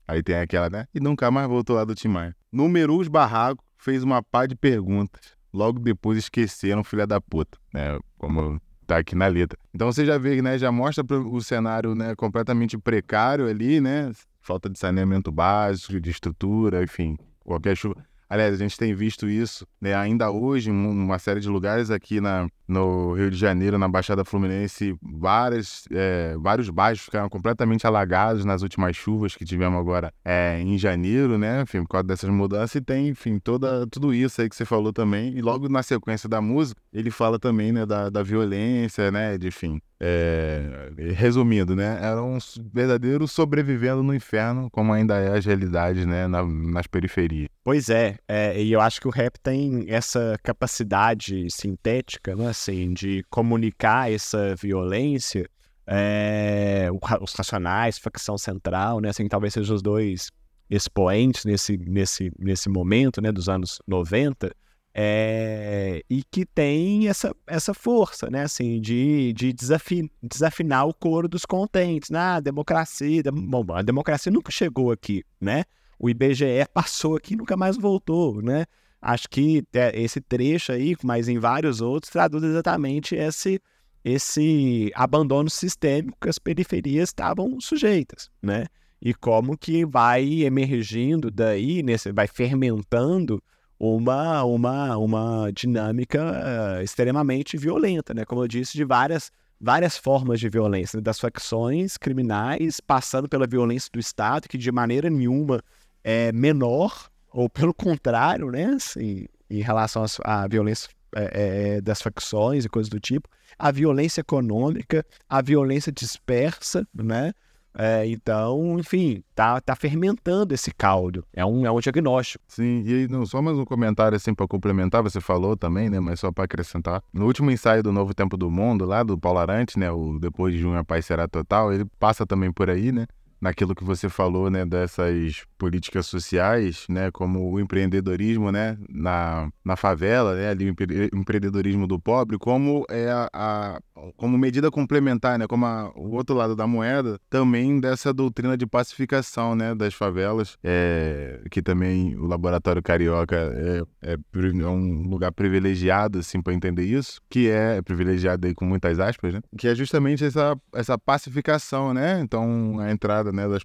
Aí tem aquela, né? E nunca mais voltou lá do Timaya. Numerou os barracos, fez uma pá de perguntas. Logo depois esqueceram, filha da puta, né? Como tá aqui na letra. Então você já vê, né? Já mostra o cenário, né? Completamente precário ali, né? Falta de saneamento básico, de estrutura, enfim. Qualquer chuva. Aliás, a gente tem visto isso né, ainda hoje em uma série de lugares aqui na, no Rio de Janeiro, na Baixada Fluminense, várias, é, vários bairros ficaram completamente alagados nas últimas chuvas que tivemos agora é, em janeiro, né? Enfim, por causa dessas mudanças, e tem, enfim, toda, tudo isso aí que você falou também. E logo na sequência da música, ele fala também né, da, da violência, né? De, enfim, é, resumindo, né? Era um verdadeiro sobrevivendo no inferno, como ainda é as realidades, né? Na, nas periferias. Pois é, é, e eu acho que o rap tem essa capacidade sintética, né? Assim, de comunicar essa violência. É, os Racionais, facção central, né? Assim, talvez sejam os dois expoentes nesse, nesse, nesse momento, né? Dos anos 90 é, e que tem essa, essa força, né, assim, de, de desafin, desafinar o coro dos contentes. Ah, democracia, dem, bom, a democracia nunca chegou aqui, né? O IBGE passou aqui e nunca mais voltou, né? Acho que esse trecho aí, mas em vários outros, traduz exatamente esse, esse abandono sistêmico que as periferias estavam sujeitas, né? E como que vai emergindo daí, nesse, vai fermentando uma, uma, uma dinâmica uh, extremamente violenta, né? Como eu disse, de várias, várias formas de violência, né? das facções criminais, passando pela violência do Estado, que de maneira nenhuma é menor, ou pelo contrário, né? Assim, em relação à violência é, é, das facções e coisas do tipo, a violência econômica, a violência dispersa, né? É, então, enfim, tá, tá fermentando esse caldo. É um, é um diagnóstico. Sim, e não, só mais um comentário assim para complementar, você falou também, né? Mas só para acrescentar. No último ensaio do Novo Tempo do Mundo, lá do Paulo Arante, né? O Depois de Junho a Paz Será Total, ele passa também por aí, né? Naquilo que você falou, né? Dessas políticas sociais, né, como o empreendedorismo, né, na, na favela, né, ali o empreendedorismo do pobre, como é a, a como medida complementar, né, como a, o outro lado da moeda, também dessa doutrina de pacificação, né, das favelas, é, que também o laboratório carioca é, é, é um lugar privilegiado, assim, para entender isso, que é privilegiado aí com muitas aspas, né, que é justamente essa essa pacificação, né, então a entrada, né, das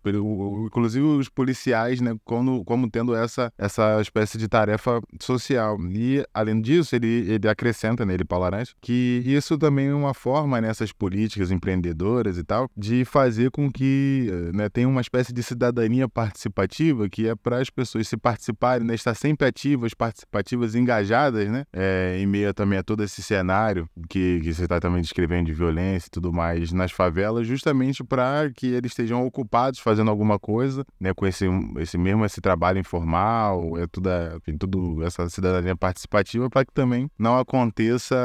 inclusive os policiais né, como, como tendo essa, essa espécie de tarefa social. E, além disso, ele, ele acrescenta nele, Paulo Arantes, que isso também é uma forma, nessas né, políticas empreendedoras e tal, de fazer com que né, tenha uma espécie de cidadania participativa, que é para as pessoas se participarem, né, estar sempre ativas, participativas, engajadas, né, é, em meio também a todo esse cenário que, que você está também descrevendo de violência e tudo mais nas favelas, justamente para que eles estejam ocupados fazendo alguma coisa, né, com esse esse mesmo esse trabalho informal, é tudo, enfim, tudo essa cidadania participativa para que também não aconteça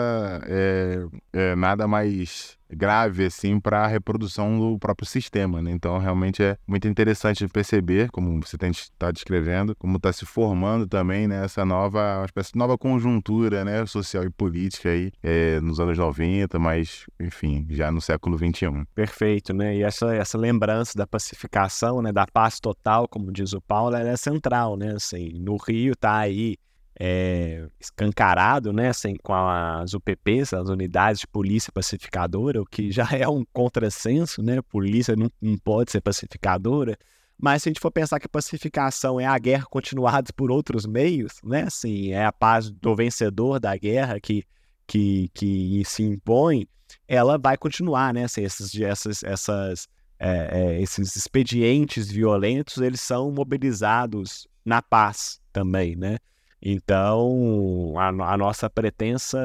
é, é, nada mais grave assim para a reprodução do próprio sistema, né? Então realmente é muito interessante perceber como você está descrevendo, como está se formando também né, essa nova, espécie de nova conjuntura, né, social e política aí é, nos anos 90, mas enfim já no século 21. Perfeito, né? E essa essa lembrança da pacificação, né, da paz total, como diz o Paulo, ela é central, né? Assim, no Rio tá aí é, escancarado, né, assim, com as UPPs, as unidades de polícia pacificadora, o que já é um contrassenso, né, polícia não, não pode ser pacificadora, mas se a gente for pensar que pacificação é a guerra continuada por outros meios, né, assim, é a paz do vencedor da guerra que, que, que se impõe, ela vai continuar, né, assim, esses, essas, essas, é, é, esses expedientes violentos, eles são mobilizados na paz também, né, então, a, a nossa pretensa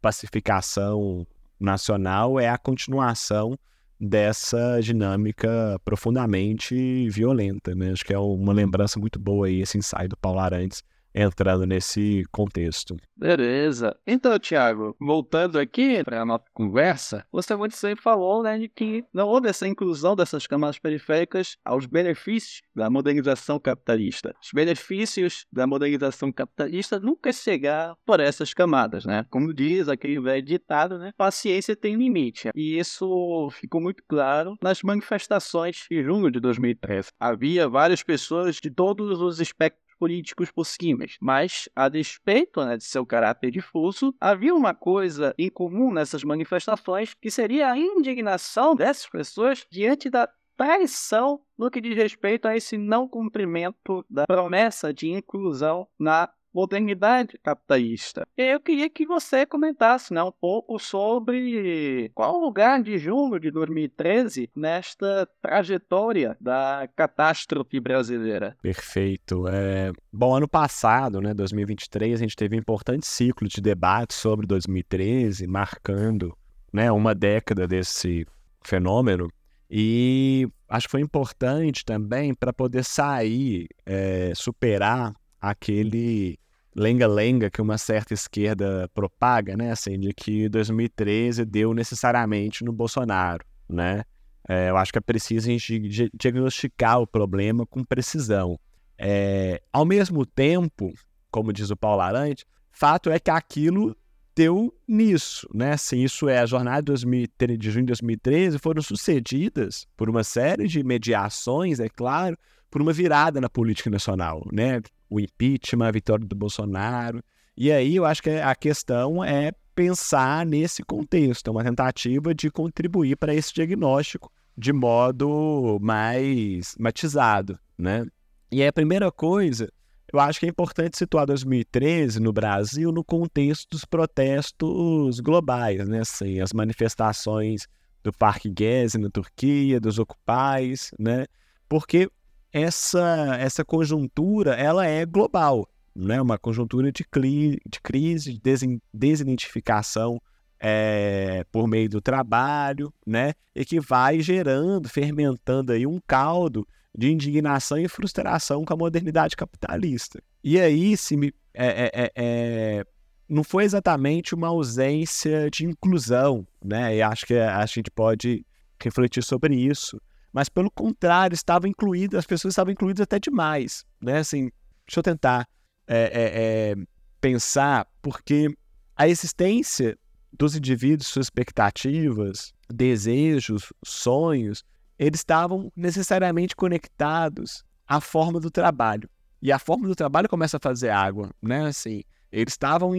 pacificação nacional é a continuação dessa dinâmica profundamente violenta, né? Acho que é uma lembrança muito boa aí esse ensaio do Paulo Arantes entrando nesse contexto. Beleza. Então, Thiago, voltando aqui para a nossa conversa, você muito sempre falou né, de que não houve essa inclusão dessas camadas periféricas aos benefícios da modernização capitalista. Os benefícios da modernização capitalista nunca chegaram por essas camadas, né? Como diz aquele velho ditado, né? Paciência tem limite. E isso ficou muito claro nas manifestações de junho de 2013. Havia várias pessoas de todos os espectros políticos possíveis. Mas, a despeito né, de seu caráter difuso, havia uma coisa em comum nessas manifestações que seria a indignação dessas pessoas diante da traição no que diz respeito a esse não cumprimento da promessa de inclusão na modernidade capitalista. Eu queria que você comentasse né, um pouco sobre qual o lugar de junho de 2013 nesta trajetória da catástrofe brasileira. Perfeito. É... Bom, ano passado, né, 2023, a gente teve um importante ciclo de debate sobre 2013, marcando né, uma década desse fenômeno. E acho que foi importante também para poder sair, é, superar aquele lenga-lenga que uma certa esquerda propaga, né? Assim, de que 2013 deu necessariamente no Bolsonaro, né? É, eu acho que é preciso a gente diagnosticar o problema com precisão. É, ao mesmo tempo, como diz o Paulo Arante, fato é que aquilo deu nisso, né? Assim, isso é, a jornada de, 2013, de junho de 2013 foram sucedidas por uma série de mediações, é claro, por uma virada na política nacional, né? O impeachment, a vitória do Bolsonaro. E aí eu acho que a questão é pensar nesse contexto, é uma tentativa de contribuir para esse diagnóstico de modo mais matizado, né? E aí a primeira coisa, eu acho que é importante situar 2013 no Brasil no contexto dos protestos globais, né? Assim, as manifestações do Parque Gezi na Turquia, dos Ocupais, né? Porque essa, essa conjuntura ela é global, né? uma conjuntura de, cli, de crise, de desidentificação é, por meio do trabalho, né? e que vai gerando, fermentando aí um caldo de indignação e frustração com a modernidade capitalista. E aí, se me, é, é, é, não foi exatamente uma ausência de inclusão, né? E acho que a gente pode refletir sobre isso mas pelo contrário, estavam incluídas, as pessoas estavam incluídas até demais, né? Assim, deixa eu tentar é, é, é, pensar, porque a existência dos indivíduos, suas expectativas, desejos, sonhos, eles estavam necessariamente conectados à forma do trabalho. E a forma do trabalho começa a fazer água, né? Assim, eles estavam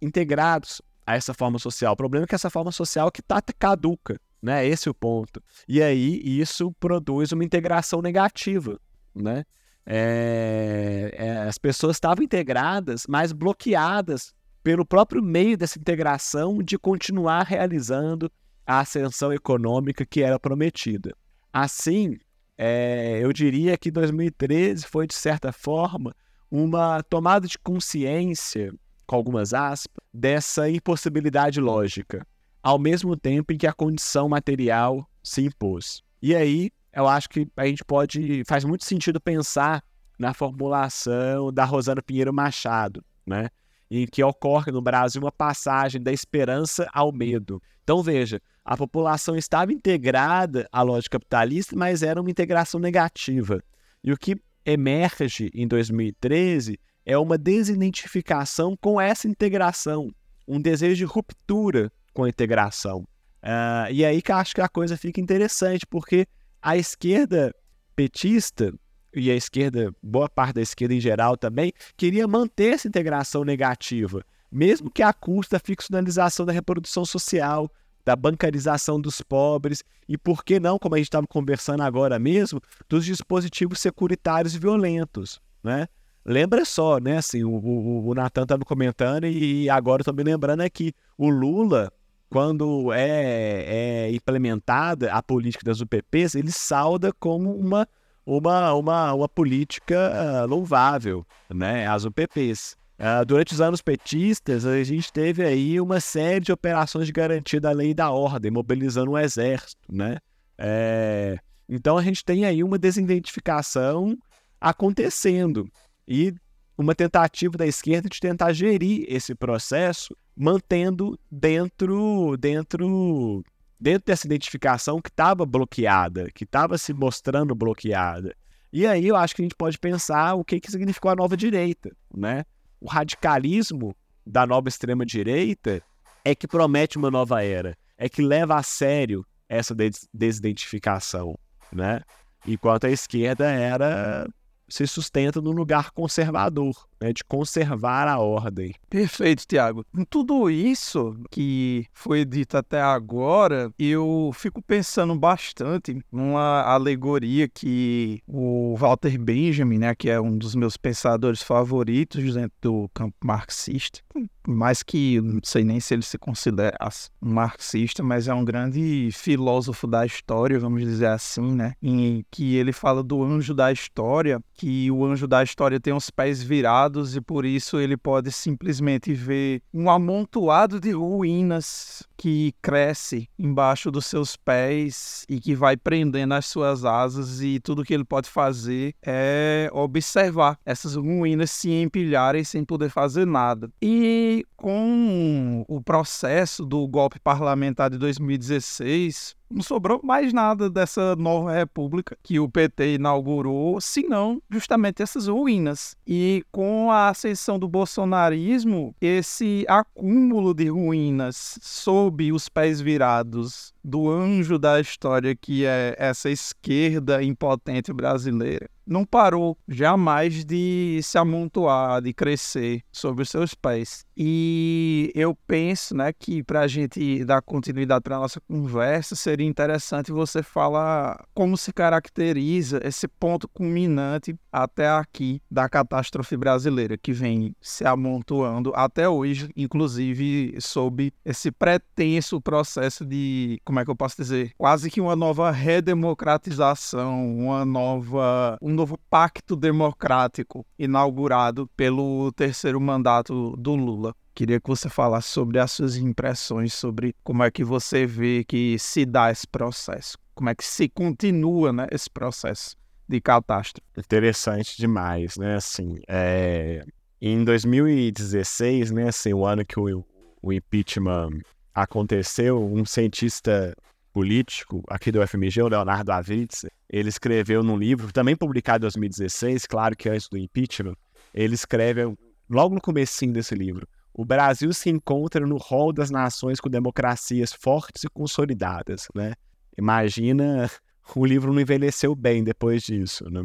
integrados a essa forma social. O problema é que essa forma social que está caduca, né? Esse é o ponto. E aí isso produz uma integração negativa, né? É, é, as pessoas estavam integradas, mas bloqueadas pelo próprio meio dessa integração de continuar realizando a ascensão econômica que era prometida. Assim, é, eu diria que 2013 foi, de certa forma, uma tomada de consciência, com algumas aspas, dessa impossibilidade lógica ao mesmo tempo em que a condição material se impôs. E aí, eu acho que a gente pode. faz muito sentido pensar na formulação da Rosana Pinheiro Machado, né? Em que ocorre no Brasil uma passagem da esperança ao medo. Então, veja, a população estava integrada à lógica capitalista, mas era uma integração negativa. E o que emerge em 2013 é uma desidentificação com essa integração, um desejo de ruptura com a integração. Uh, e aí que acho que a coisa fica interessante, porque a esquerda petista e a esquerda, boa parte da esquerda em geral também, queria manter essa integração negativa, mesmo que à custa da ficcionalização da reprodução social, da bancarização dos pobres e, por que não, como a gente estava conversando agora mesmo, dos dispositivos securitários violentos, né? Lembra só, né? Assim, o, o, o Natan estava comentando e agora estou me lembrando aqui, o Lula quando é, é implementada a política das UPPs, ele salda como uma, uma, uma, uma política uh, louvável, né? As UPPs. Uh, ah, durante os anos petistas, a gente teve aí uma série de operações de garantia da lei e da ordem, mobilizando o exército, né? É... Então a gente tem aí uma desidentificação acontecendo. E uma tentativa da esquerda de tentar gerir esse processo, mantendo dentro, dentro, dentro dessa identificação que estava bloqueada, que estava se mostrando bloqueada. E aí eu acho que a gente pode pensar o que, que significou a nova direita, né? O radicalismo da nova extrema direita é que promete uma nova era, é que leva a sério essa des desidentificação, né? Enquanto a esquerda era se sustenta no lugar conservador, né, de conservar a ordem. Perfeito, Tiago. Com tudo isso que foi dito até agora, eu fico pensando bastante numa alegoria que o Walter Benjamin, né, que é um dos meus pensadores favoritos dentro do campo marxista, mais que não sei nem se ele se considera um marxista, mas é um grande filósofo da história, vamos dizer assim, né, em que ele fala do anjo da história, que o anjo da história tem os pés virados e por isso ele pode simplesmente ver um amontoado de ruínas que cresce embaixo dos seus pés e que vai prendendo as suas asas e tudo que ele pode fazer é observar essas ruínas se empilharem sem poder fazer nada. E com o processo do golpe parlamentar de 2016, não sobrou mais nada dessa nova república que o PT inaugurou, senão justamente essas ruínas. E com a ascensão do bolsonarismo, esse acúmulo de ruínas sob os pés virados do anjo da história que é essa esquerda impotente brasileira não parou jamais de se amontoar, de crescer sobre os seus pés. E eu penso né, que para a gente dar continuidade para a nossa conversa, seria interessante você falar como se caracteriza esse ponto culminante até aqui da catástrofe brasileira, que vem se amontoando até hoje, inclusive sob esse pretenso processo de, como é que eu posso dizer, quase que uma nova redemocratização, uma nova um novo pacto democrático inaugurado pelo terceiro mandato do Lula. Queria que você falasse sobre as suas impressões sobre como é que você vê que se dá esse processo, como é que se continua né, esse processo de catástrofe. Interessante demais, né? Assim, é... em 2016, né, assim, o ano que o, o impeachment aconteceu, um cientista político aqui do FMG, o Leonardo Avitz, ele escreveu num livro, também publicado em 2016, claro que antes do impeachment, ele escreve, logo no comecinho desse livro, o Brasil se encontra no rol das nações com democracias fortes e consolidadas, né? Imagina, o livro não envelheceu bem depois disso, né?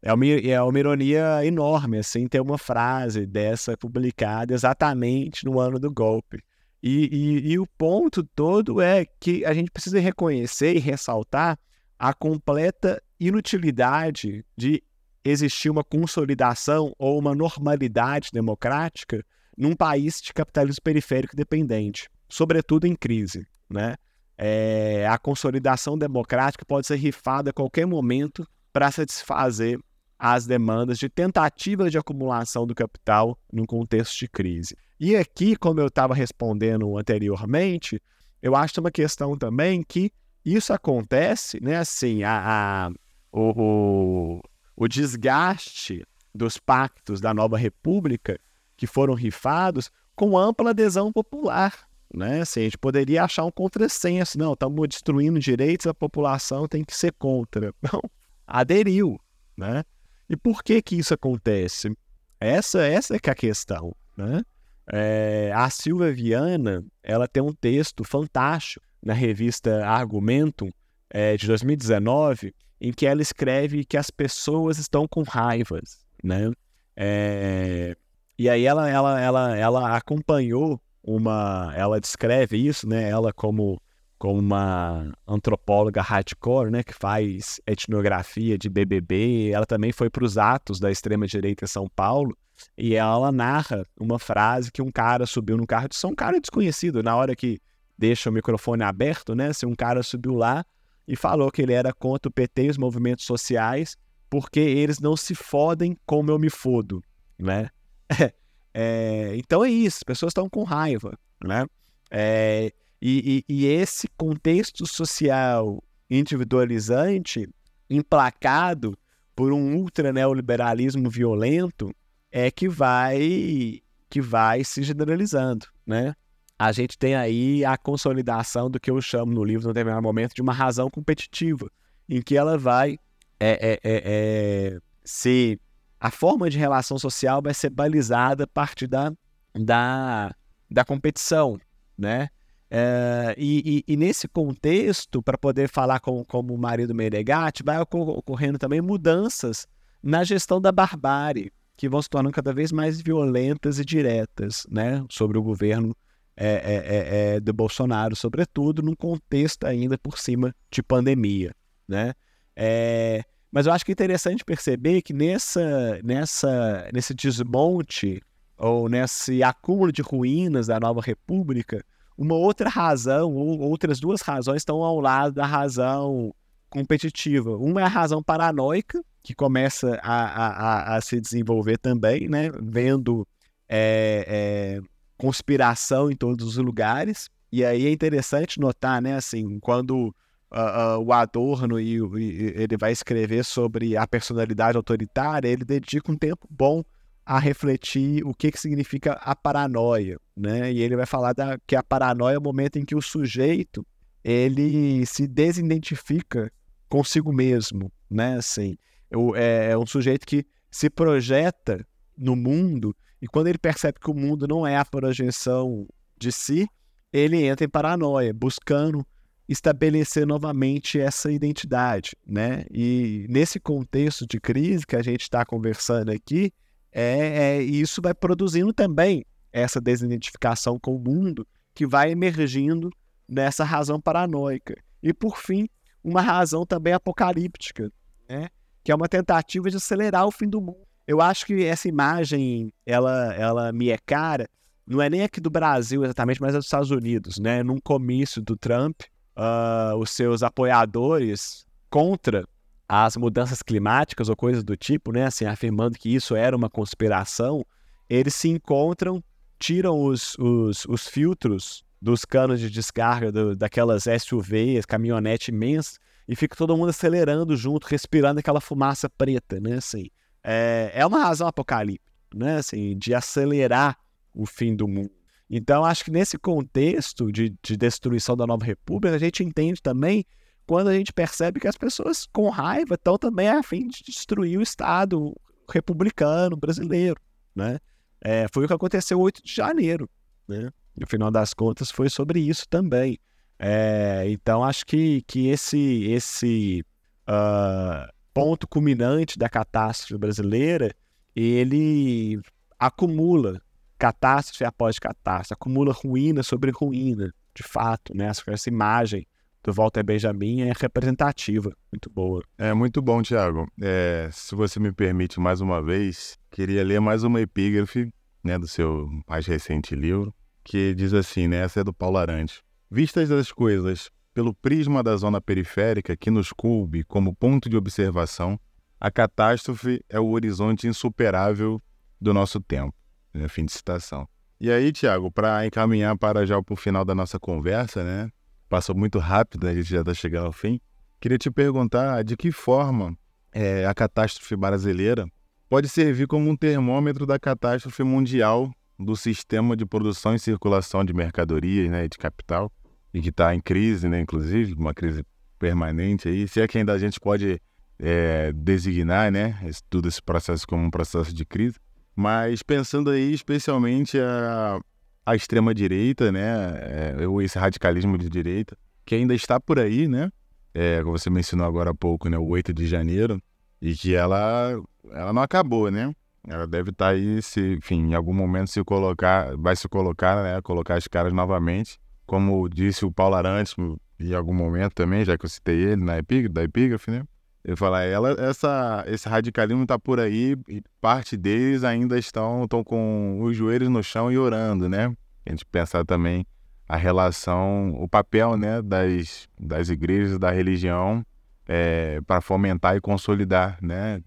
É uma, é uma ironia enorme, assim, ter uma frase dessa publicada exatamente no ano do golpe. E, e, e, o ponto todo é que a gente precisa reconhecer e ressaltar a completa inutilidade de existir uma consolidação ou uma normalidade democrática num país de capitalismo periférico dependente, sobretudo em crise. Né? É, a consolidação democrática pode ser rifada a qualquer momento para satisfazer as demandas de tentativa de acumulação do capital num contexto de crise. E aqui, como eu estava respondendo anteriormente, eu acho é uma questão também que isso acontece, né? Assim, a, a o, o, o desgaste dos pactos da nova república que foram rifados com ampla adesão popular. Né? Assim, a gente poderia achar um contrassenso. Não, estamos destruindo direitos, a população tem que ser contra. Não, aderiu. Né? E por que que isso acontece? Essa, essa é que é a questão. Né? É, a Silvia Viana, ela tem um texto fantástico na revista Argumentum, é, de 2019, em que ela escreve que as pessoas estão com raivas, né? É, e aí ela, ela, ela, ela acompanhou uma, ela descreve isso, né? Ela como como uma antropóloga hardcore, né, que faz etnografia de BBB, ela também foi para os atos da extrema direita em São Paulo e ela narra uma frase que um cara subiu no carro São um cara desconhecido, na hora que deixa o microfone aberto, né? Se um cara subiu lá e falou que ele era contra o PT e os movimentos sociais, porque eles não se fodem como eu me fodo, né? é, então é isso, as pessoas estão com raiva, né? É, e, e, e esse contexto social individualizante, emplacado por um ultra neoliberalismo violento, é que vai que vai se generalizando, né? A gente tem aí a consolidação do que eu chamo no livro, no determinado momento, de uma razão competitiva, em que ela vai é, é, é, é se a forma de relação social vai ser balizada a partir da, da, da competição, né? É, e, e, e, nesse contexto, para poder falar com, como o marido Menegatti, vai ocorrendo também mudanças na gestão da barbárie, que vão se tornando cada vez mais violentas e diretas, né? Sobre o governo é, é, do Bolsonaro, sobretudo num contexto ainda por cima de pandemia, né? Mas eu acho que é interessante perceber que nessa, nessa, nesse desmonte ou nesse acúmulo de ruínas da nova república, uma outra razão, ou outras duas razões estão ao lado da razão competitiva. Uma é a razão paranoica, que começa a, a, a se desenvolver também, né? vendo é, é, conspiração em todos os lugares. E aí é interessante notar, né, assim, quando uh, uh, o Adorno e, e, ele vai escrever sobre a personalidade autoritária, ele dedica um tempo bom a refletir o que, que significa a paranoia, né? E ele vai falar da, que a paranoia é o momento em que o sujeito ele se desidentifica consigo mesmo, né? Assim, é, é um sujeito que se projeta no mundo e quando ele percebe que o mundo não é a projeção de si, ele entra em paranoia, buscando estabelecer novamente essa identidade, né? E nesse contexto de crise que a gente está conversando aqui, é, é, isso vai produzindo também essa desidentificação com o mundo que vai emergindo nessa razão paranoica. E por fim, uma razão também apocalíptica, né? Que é uma tentativa de acelerar o fim do mundo. Eu acho que essa imagem, ela, ela me é cara, não é nem aqui do Brasil exatamente, mas é dos Estados Unidos, né? Num comício do Trump, uh, os seus apoiadores contra as mudanças climáticas ou coisas do tipo, né, assim, afirmando que isso era uma conspiração, eles se encontram, tiram os, os, os filtros dos canos de descarga do, daquelas SUVs, caminhonete imensas, e fica todo mundo acelerando junto, respirando aquela fumaça preta, né, assim. É, é uma razão apocalíptica, né, assim, de acelerar o fim do mundo. Então, acho que nesse contexto de, de destruição da nova república, a gente entende também quando a gente percebe que as pessoas com raiva estão também a fim de destruir o Estado republicano brasileiro, né? É, foi o que aconteceu 8 de janeiro, né? No final das contas, foi sobre isso também. É, então, acho que, que esse, esse uh, ponto culminante da catástrofe brasileira, ele acumula catástrofe após catástrofe, acumula ruína sobre ruína, de fato, né? Essa imagem do Walter Benjamin é representativa, muito boa. É muito bom, Tiago. É, se você me permite mais uma vez, queria ler mais uma epígrafe né, do seu mais recente livro, que diz assim, né, essa é do Paulo Arantes. Vistas as coisas pelo prisma da zona periférica que nos coube como ponto de observação, a catástrofe é o horizonte insuperável do nosso tempo. Né? Fim de citação. E aí, Tiago, para encaminhar para já para o final da nossa conversa, né? Passou muito rápido, né? a gente já está chegando ao fim. Queria te perguntar de que forma é, a catástrofe brasileira pode servir como um termômetro da catástrofe mundial do sistema de produção e circulação de mercadorias né, e de capital, e que está em crise, né, inclusive, uma crise permanente aí. Se é que ainda a gente pode é, designar né, esse, todo esse processo como um processo de crise. Mas pensando aí especialmente a, a extrema-direita, né? É, ou esse radicalismo de direita, que ainda está por aí, né? É, como você mencionou agora há pouco, né? O 8 de janeiro, e que ela, ela não acabou, né? Ela deve estar tá aí, se, enfim, em algum momento se colocar, vai se colocar, né? Colocar as caras novamente. Como disse o Paulo Arantes em algum momento também, já que eu citei ele na epígrafe, da epígrafe, né? Eu falar, ela, essa, esse radicalismo está por aí e parte deles ainda estão, estão com os joelhos no chão e orando, né? A gente pensar também a relação, o papel né, das, das igrejas, da religião é, para fomentar e consolidar, né?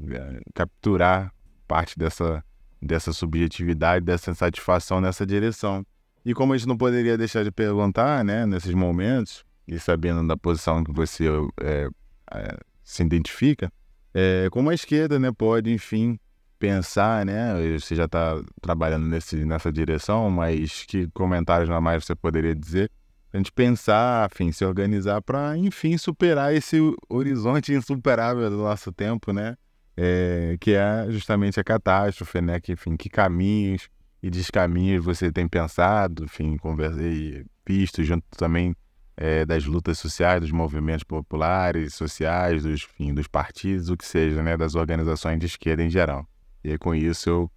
Capturar parte dessa, dessa subjetividade, dessa insatisfação nessa direção. E como a gente não poderia deixar de perguntar, né, nesses momentos, e sabendo da posição que você é, é, se identifica, é, como a esquerda né, pode, enfim, pensar, né? Você já está trabalhando nesse, nessa direção, mas que comentários a mais você poderia dizer? A gente pensar, enfim, se organizar para, enfim, superar esse horizonte insuperável do nosso tempo, né? É, que é justamente a catástrofe, né? Que, enfim, que caminhos e descaminhos você tem pensado, enfim, conversei, visto junto também é, das lutas sociais, dos movimentos populares, sociais, dos, enfim, dos partidos, o que seja, né? Das organizações de esquerda em geral. E com isso, eu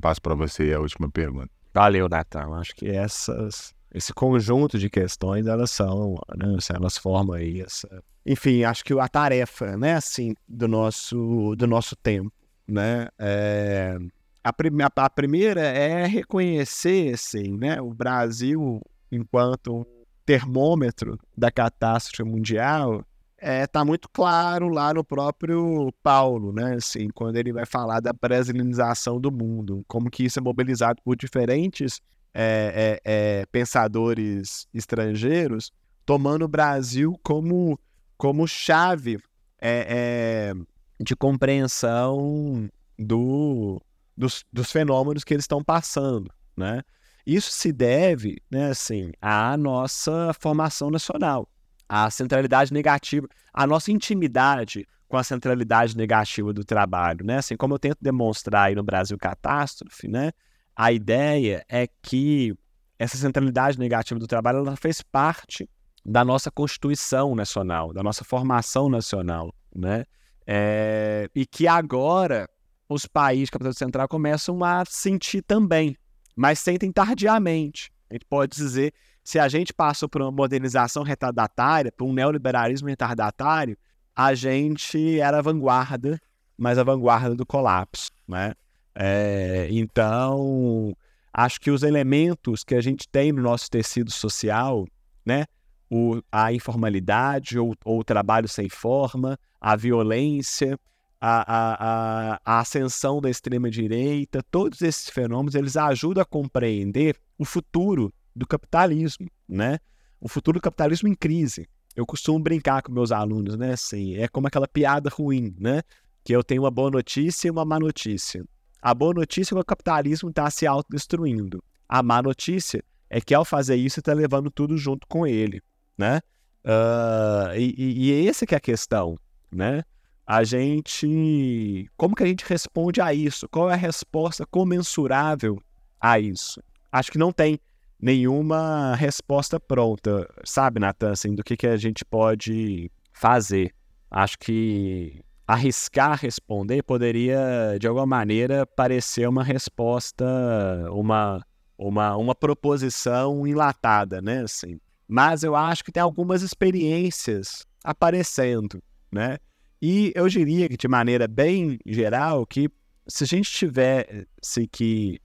passo para você a última pergunta. Valeu, Natan. Acho que essas, esse conjunto de questões, elas são, né, assim, elas formam aí essa... Enfim, acho que a tarefa, né, assim, do nosso, do nosso tempo, né, é... a, prim a primeira é reconhecer, assim, né, o Brasil enquanto termômetro da catástrofe mundial, é, tá muito claro lá no próprio Paulo, né? Assim, quando ele vai falar da brasilianização do mundo, como que isso é mobilizado por diferentes é, é, é pensadores estrangeiros, tomando o Brasil como, como chave é, é, de compreensão do, dos, dos fenômenos que eles estão passando, né? Isso se deve, né, assim, à nossa formação nacional a centralidade negativa, a nossa intimidade com a centralidade negativa do trabalho, né? Assim como eu tento demonstrar aí no Brasil Catástrofe, né? A ideia é que essa centralidade negativa do trabalho ela fez parte da nossa Constituição Nacional, da nossa formação nacional, né? É, e que agora os países de capital central começam a sentir também, mas sentem tardiamente. A gente pode dizer se a gente passou por uma modernização retardatária, por um neoliberalismo retardatário, a gente era a vanguarda, mas a vanguarda do colapso, né? É, então, acho que os elementos que a gente tem no nosso tecido social, né? O, a informalidade ou, ou, o trabalho sem forma, a violência, a, a, a, ascensão da extrema-direita, todos esses fenômenos, eles ajudam a compreender o futuro do capitalismo, né? O futuro do capitalismo em crise. Eu costumo brincar com meus alunos, né? Assim, é como aquela piada ruim, né? Que eu tenho uma boa notícia e uma má notícia. A boa notícia é que o capitalismo está se autodestruindo. A má notícia é que ao fazer isso está levando tudo junto com ele, né? Uh, e, e, e essa que é a questão, né? A gente, como que a gente responde a isso? Qual é a resposta comensurável a isso? Acho que não tem nenhuma resposta pronta, sabe, Natan, assim, do que, que a gente pode fazer. Acho que arriscar responder poderia, de alguma maneira, parecer uma resposta, uma, uma, uma proposição enlatada, né, assim. Mas eu acho que tem algumas experiências aparecendo, né? E eu diria que, de maneira bem geral, que se a gente tivesse que,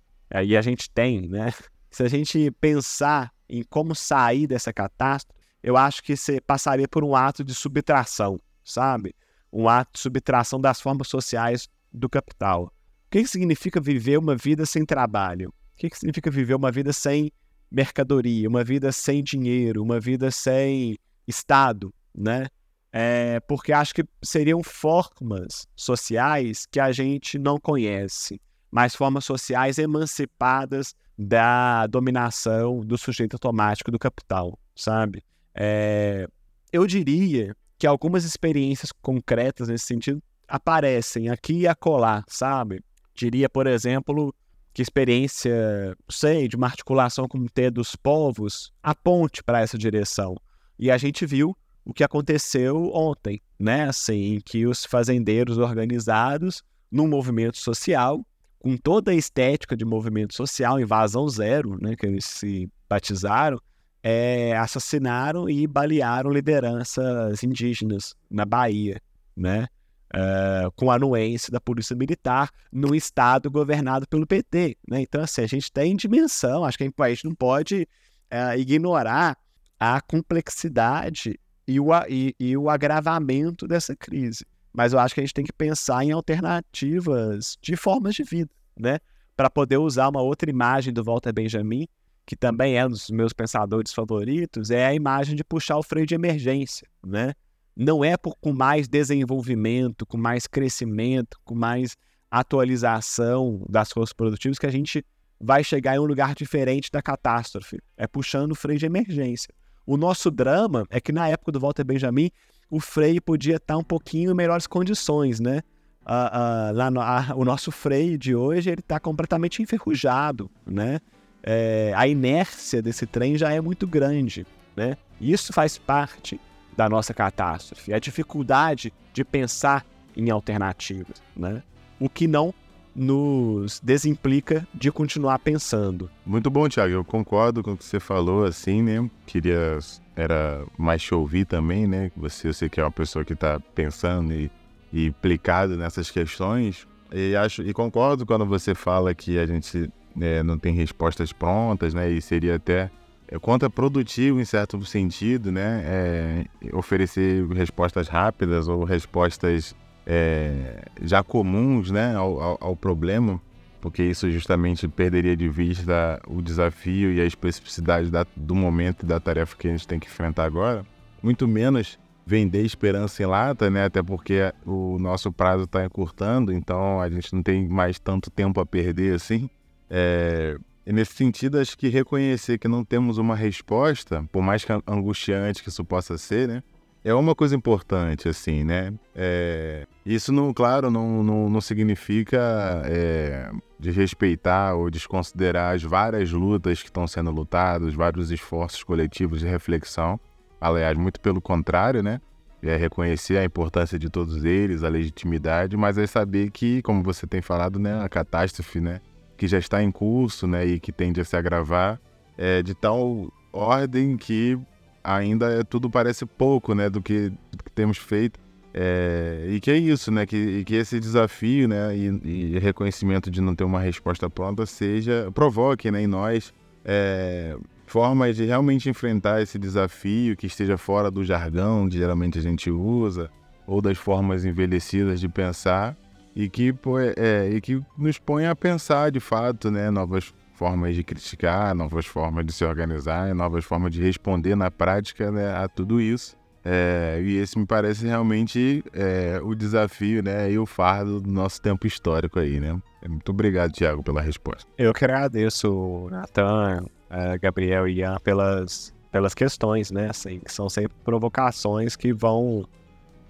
e a gente tem, né, se a gente pensar em como sair dessa catástrofe, eu acho que você passaria por um ato de subtração, sabe? Um ato de subtração das formas sociais do capital. O que, significa viver uma vida sem trabalho? O que, que significa viver uma vida sem mercadoria, uma vida sem dinheiro, uma vida sem Estado, né? É, porque acho que seriam formas sociais que a gente não conhece, mas formas sociais emancipadas da dominação do sujeito automático do capital, sabe? É, eu diria que algumas experiências concretas nesse sentido aparecem aqui e acolá, sabe? Diria, por exemplo, que experiência, sei, de uma articulação com o T dos povos aponte para essa direção. E a gente viu o que aconteceu ontem, né? Assim, em que os fazendeiros organizados num movimento social com toda a estética de movimento social, invasão zero, né, que eles se batizaram, é, assassinaram e balearam lideranças indígenas na Bahia, né? É, com anuência da Polícia Militar no estado governado pelo PT. Né? Então, assim, a gente tem dimensão, acho que a gente não pode é, ignorar a complexidade e o, e, e o agravamento dessa crise mas eu acho que a gente tem que pensar em alternativas de formas de vida, né? Para poder usar uma outra imagem do Walter Benjamin, que também é um dos meus pensadores favoritos, é a imagem de puxar o freio de emergência, né? Não é por, com mais desenvolvimento, com mais crescimento, com mais atualização das forças produtivas que a gente vai chegar em um lugar diferente da catástrofe. É puxando o freio de emergência. O nosso drama é que na época do Walter Benjamin, o freio podia estar um pouquinho em melhores condições, né? Lá no, o nosso freio de hoje ele está completamente enferrujado, né? É, a inércia desse trem já é muito grande, né? Isso faz parte da nossa catástrofe, a dificuldade de pensar em alternativas, né? O que não nos desimplica de continuar pensando. Muito bom, Thiago. Eu concordo com o que você falou, assim, né? Queria era mais te ouvir também, né? Você, sei que é uma pessoa que está pensando e, e implicado nessas questões. E acho e concordo quando você fala que a gente é, não tem respostas prontas, né? E seria até é, contraprodutivo em certo sentido, né? É, oferecer respostas rápidas ou respostas é, já comuns né, ao, ao, problema, porque isso justamente perderia de vista o desafio e a especificidade da, do momento e da tarefa que a gente tem que enfrentar agora. Muito menos vender esperança em lata, né? Até porque o nosso prazo está encurtando, então a gente não tem mais tanto tempo a perder assim. É, e nesse sentido, acho que reconhecer que não temos uma resposta, por mais que angustiante que isso possa ser, né? É uma coisa importante, assim, né? É, isso, não, claro, não, não, não significa é, desrespeitar ou desconsiderar as várias lutas que estão sendo lutadas, vários esforços coletivos de reflexão. Aliás, muito pelo contrário, né? É reconhecer a importância de todos eles, a legitimidade, mas é saber que, como você tem falado, né, a catástrofe, né, que já está em curso, né, e que tende a se agravar, é de tal ordem que ainda é, tudo parece pouco, né, do que, do que temos feito. É, e que é isso, né, que, que esse desafio, né, e, e, reconhecimento de não ter uma resposta pronta seja, provoque, né, em nós é, formas de realmente enfrentar esse desafio que esteja fora do jargão que geralmente a gente usa, ou das formas envelhecidas de pensar, e que, é, e que nos põe a pensar de fato, né, novas formas de criticar, novas formas de se organizar, novas formas de responder na prática né, a tudo isso. É, e esse me parece realmente é, o desafio né, e o fardo do nosso tempo histórico aí, né? Muito obrigado, Tiago, pela resposta. Eu que agradeço, Natan, é, Gabriel e Ian, pelas, pelas questões, né? Assim, que são sempre provocações que vão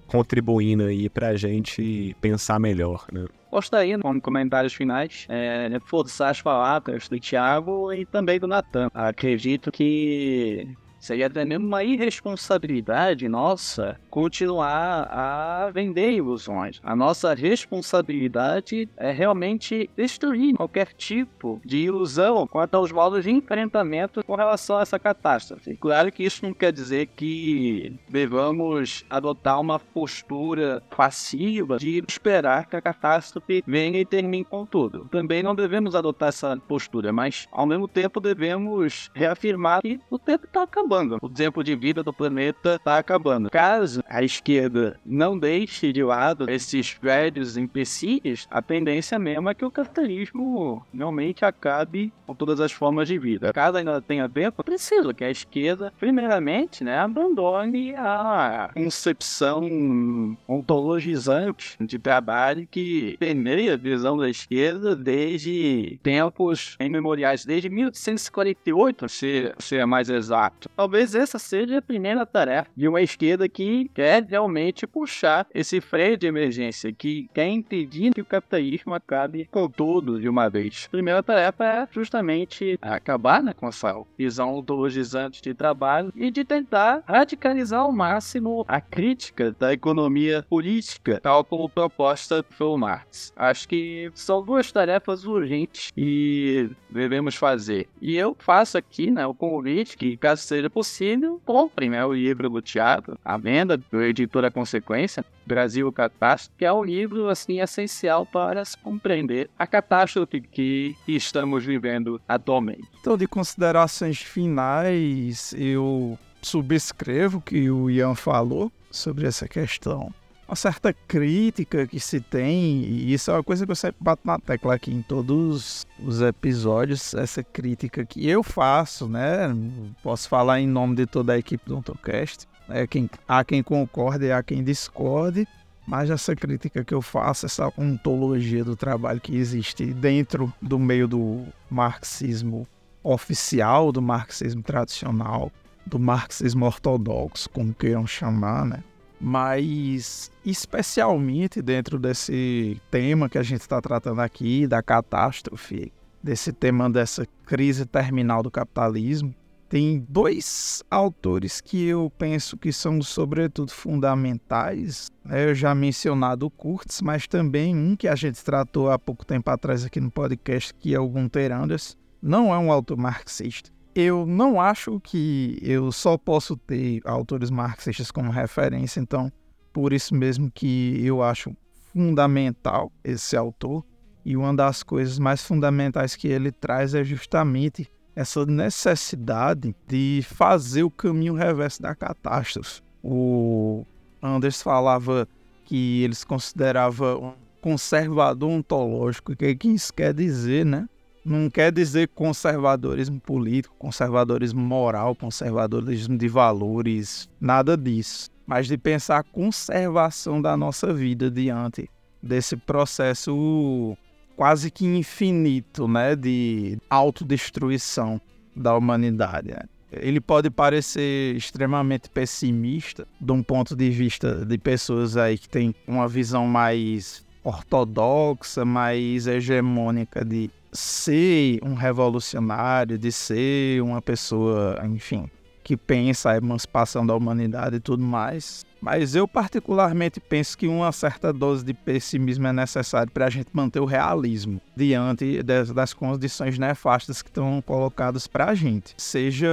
contribuindo aí para a gente pensar melhor, né? Gostaria, como comentários finais, é, reforçar as palavras do Thiago e também do Natan. Acredito que Seria até mesmo uma irresponsabilidade nossa continuar a vender ilusões. A nossa responsabilidade é realmente destruir qualquer tipo de ilusão quanto aos modos de enfrentamento com relação a essa catástrofe. Claro que isso não quer dizer que devamos adotar uma postura passiva de esperar que a catástrofe venha e termine com tudo. Também não devemos adotar essa postura, mas ao mesmo tempo devemos reafirmar que o tempo está acabando acabando. O tempo de vida do planeta está acabando. Caso a esquerda não deixe de lado esses velhos empecilhos, a tendência mesmo é que o capitalismo realmente acabe com todas as formas de vida. Caso ainda tenha tempo, preciso que a esquerda, primeiramente, né, abandone a concepção ontologizante de trabalho que permeia a visão da esquerda desde tempos imemoriais, desde 1848, se ser mais exato. Talvez essa seja a primeira tarefa de uma esquerda que quer realmente puxar esse freio de emergência, que quer impedir que o capitalismo acabe com tudo de uma vez. A primeira tarefa é justamente acabar né, com essa visão ontologizante de trabalho e de tentar radicalizar ao máximo a crítica da economia política, tal como proposta pelo Marx. Acho que são duas tarefas urgentes e devemos fazer. E eu faço aqui né, o convite que, caso seja possível, comprem né, o livro do Tiago, a venda do Editora Consequência, Brasil Catástrofe, que é um livro assim essencial para se compreender a catástrofe que estamos vivendo atualmente. Então, de considerações finais, eu subscrevo o que o Ian falou sobre essa questão uma certa crítica que se tem, e isso é uma coisa que eu sempre bato na tecla aqui em todos os episódios, essa crítica que eu faço, né? Posso falar em nome de toda a equipe do Ontocast. É quem, há quem concorde e há quem discorde, Mas essa crítica que eu faço, essa ontologia do trabalho que existe dentro do meio do marxismo oficial, do marxismo tradicional, do marxismo ortodoxo, como queiram chamar, né? Mas especialmente dentro desse tema que a gente está tratando aqui, da catástrofe, desse tema dessa crise terminal do capitalismo, tem dois autores que eu penso que são, sobretudo, fundamentais. Né? Eu já mencionado o Kurtz, mas também um que a gente tratou há pouco tempo atrás aqui no podcast, que é o Gunther Anders. Não é um autor marxista. Eu não acho que eu só posso ter autores marxistas como referência, então, por isso mesmo que eu acho fundamental esse autor. E uma das coisas mais fundamentais que ele traz é justamente essa necessidade de fazer o caminho reverso da catástrofe. O Anders falava que eles consideravam um conservador ontológico. O que, que isso quer dizer, né? Não quer dizer conservadorismo político, conservadorismo moral, conservadorismo de valores, nada disso. Mas de pensar a conservação da nossa vida diante desse processo quase que infinito, né, de autodestruição da humanidade. Né? Ele pode parecer extremamente pessimista, de um ponto de vista de pessoas aí que têm uma visão mais ortodoxa, mais hegemônica de ser um revolucionário, de ser uma pessoa, enfim, que pensa a emancipação da humanidade e tudo mais. Mas eu particularmente penso que uma certa dose de pessimismo é necessária para a gente manter o realismo diante das, das condições nefastas que estão colocadas para a gente, seja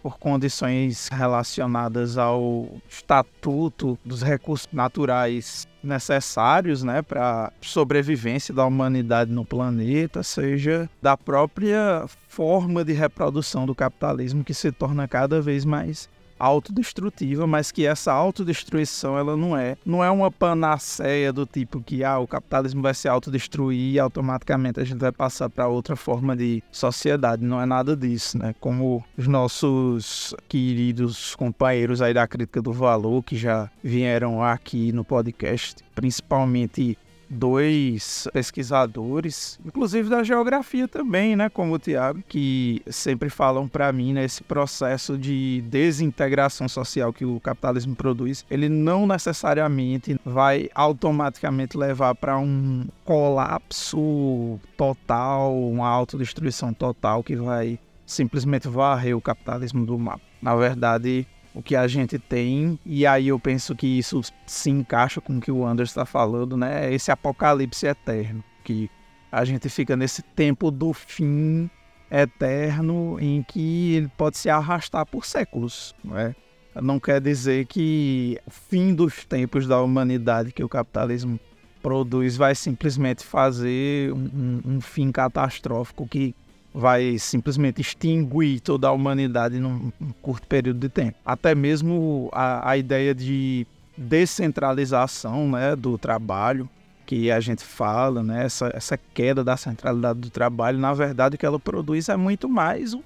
por condições relacionadas ao estatuto dos recursos naturais necessários né, para sobrevivência da humanidade no planeta, seja da própria forma de reprodução do capitalismo que se torna cada vez mais autodestrutiva, mas que essa autodestruição ela não é, não é uma panaceia do tipo que ah, o capitalismo vai se autodestruir e automaticamente a gente vai passar para outra forma de sociedade. Não é nada disso, né? Como os nossos queridos companheiros aí da crítica do valor que já vieram aqui no podcast, principalmente dois pesquisadores, inclusive da geografia também, né, como o Tiago, que sempre falam para mim nesse né, processo de desintegração social que o capitalismo produz, ele não necessariamente vai automaticamente levar para um colapso total, uma autodestruição total que vai simplesmente varrer o capitalismo do mapa. Na verdade, o que a gente tem, e aí eu penso que isso se encaixa com o que o Anderson está falando, né? É esse apocalipse eterno, que a gente fica nesse tempo do fim eterno em que ele pode se arrastar por séculos, não é? Não quer dizer que o fim dos tempos da humanidade que o capitalismo produz vai simplesmente fazer um, um, um fim catastrófico que vai simplesmente extinguir toda a humanidade num, curto período de tempo. Até mesmo a, a ideia de descentralização né, do trabalho que a gente fala, né, essa, essa queda da centralidade do trabalho, na verdade o que ela produz é muito mais um,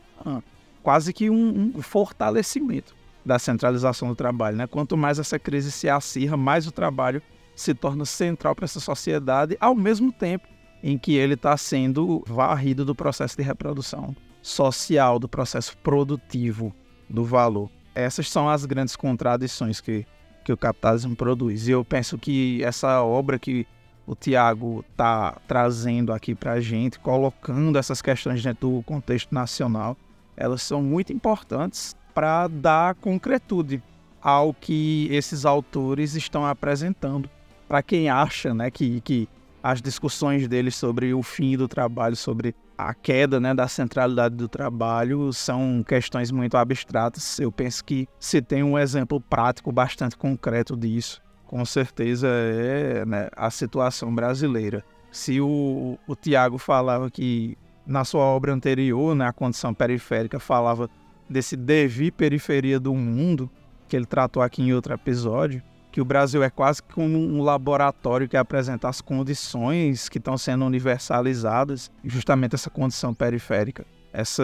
quase que um, um fortalecimento da centralização do trabalho. Né? Quanto mais essa crise se acirra, mais o trabalho se torna central para essa sociedade, ao mesmo tempo em que ele está sendo varrido do processo de reprodução social, do processo produtivo do valor. Essas são as grandes contradições que, que o capitalismo produz. E eu penso que essa obra que o Tiago está trazendo aqui para a gente, colocando essas questões dentro do contexto nacional, elas são muito importantes para dar concretude ao que esses autores estão apresentando. Para quem acha né, que, que as discussões deles sobre o fim do trabalho, sobre a queda né, da centralidade do trabalho, são questões muito abstratas. Eu penso que se tem um exemplo prático bastante concreto disso, com certeza é né, a situação brasileira. Se o, o Tiago falava que na sua obra anterior, né, a condição periférica, falava desse devir periferia do mundo, que ele tratou aqui em outro episódio, que o Brasil é quase como um laboratório que apresenta as condições que estão sendo universalizadas, justamente essa condição periférica. Essa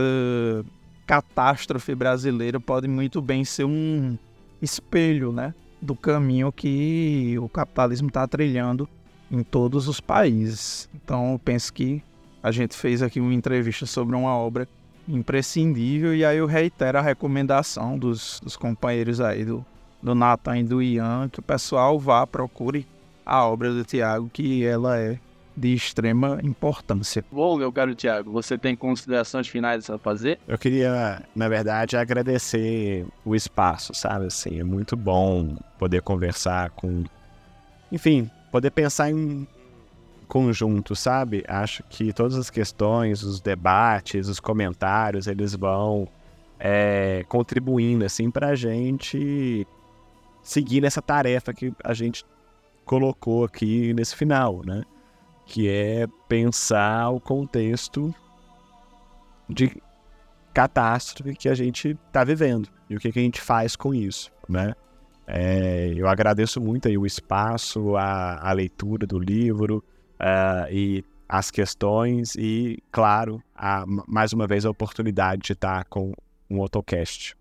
catástrofe brasileira pode muito bem ser um espelho, né, do caminho que o capitalismo está trilhando em todos os países. Então, eu penso que a gente fez aqui uma entrevista sobre uma obra imprescindível e aí eu reitero a recomendação dos, dos companheiros aí do, do Nathan e do Ian, que o pessoal vá, procure a obra do Tiago, que ela é de extrema importância. Bom, meu caro Tiago, você tem considerações finais a fazer? Eu queria, na verdade, agradecer o espaço, sabe? Assim, é muito bom poder conversar com. Enfim, poder pensar em conjunto, sabe? Acho que todas as questões, os debates, os comentários, eles vão é, contribuindo, assim, pra gente seguir nessa tarefa que a gente colocou aqui nesse final, né? que é pensar o contexto de catástrofe que a gente está vivendo e o que, que, a gente faz com isso, né? É, eu agradeço muito aí o espaço, a, a leitura do livro uh, e as questões e, claro, a, mais uma vez a oportunidade de estar com um AutoCast.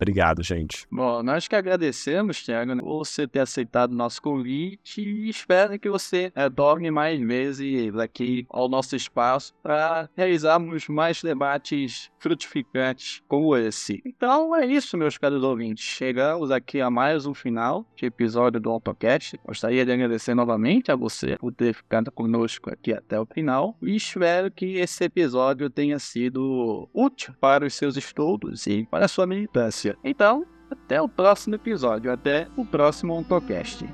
Obrigado, gente. Bom, nós que agradecemos, Thiago, por você ter aceitado o nosso convite e espero que você é, mais vezes aqui ao nosso espaço para realizarmos mais debates frutificantes como esse. Então é isso, meus caros ouvintes. Chegamos aqui a mais um final de episódio do AutoCast. Gostaria de agradecer novamente a você por ter ficado conosco aqui até o final e espero que esse episódio tenha sido útil para os seus estudos e para a sua militância. Então, até o próximo episódio, até o próximo Ontocast.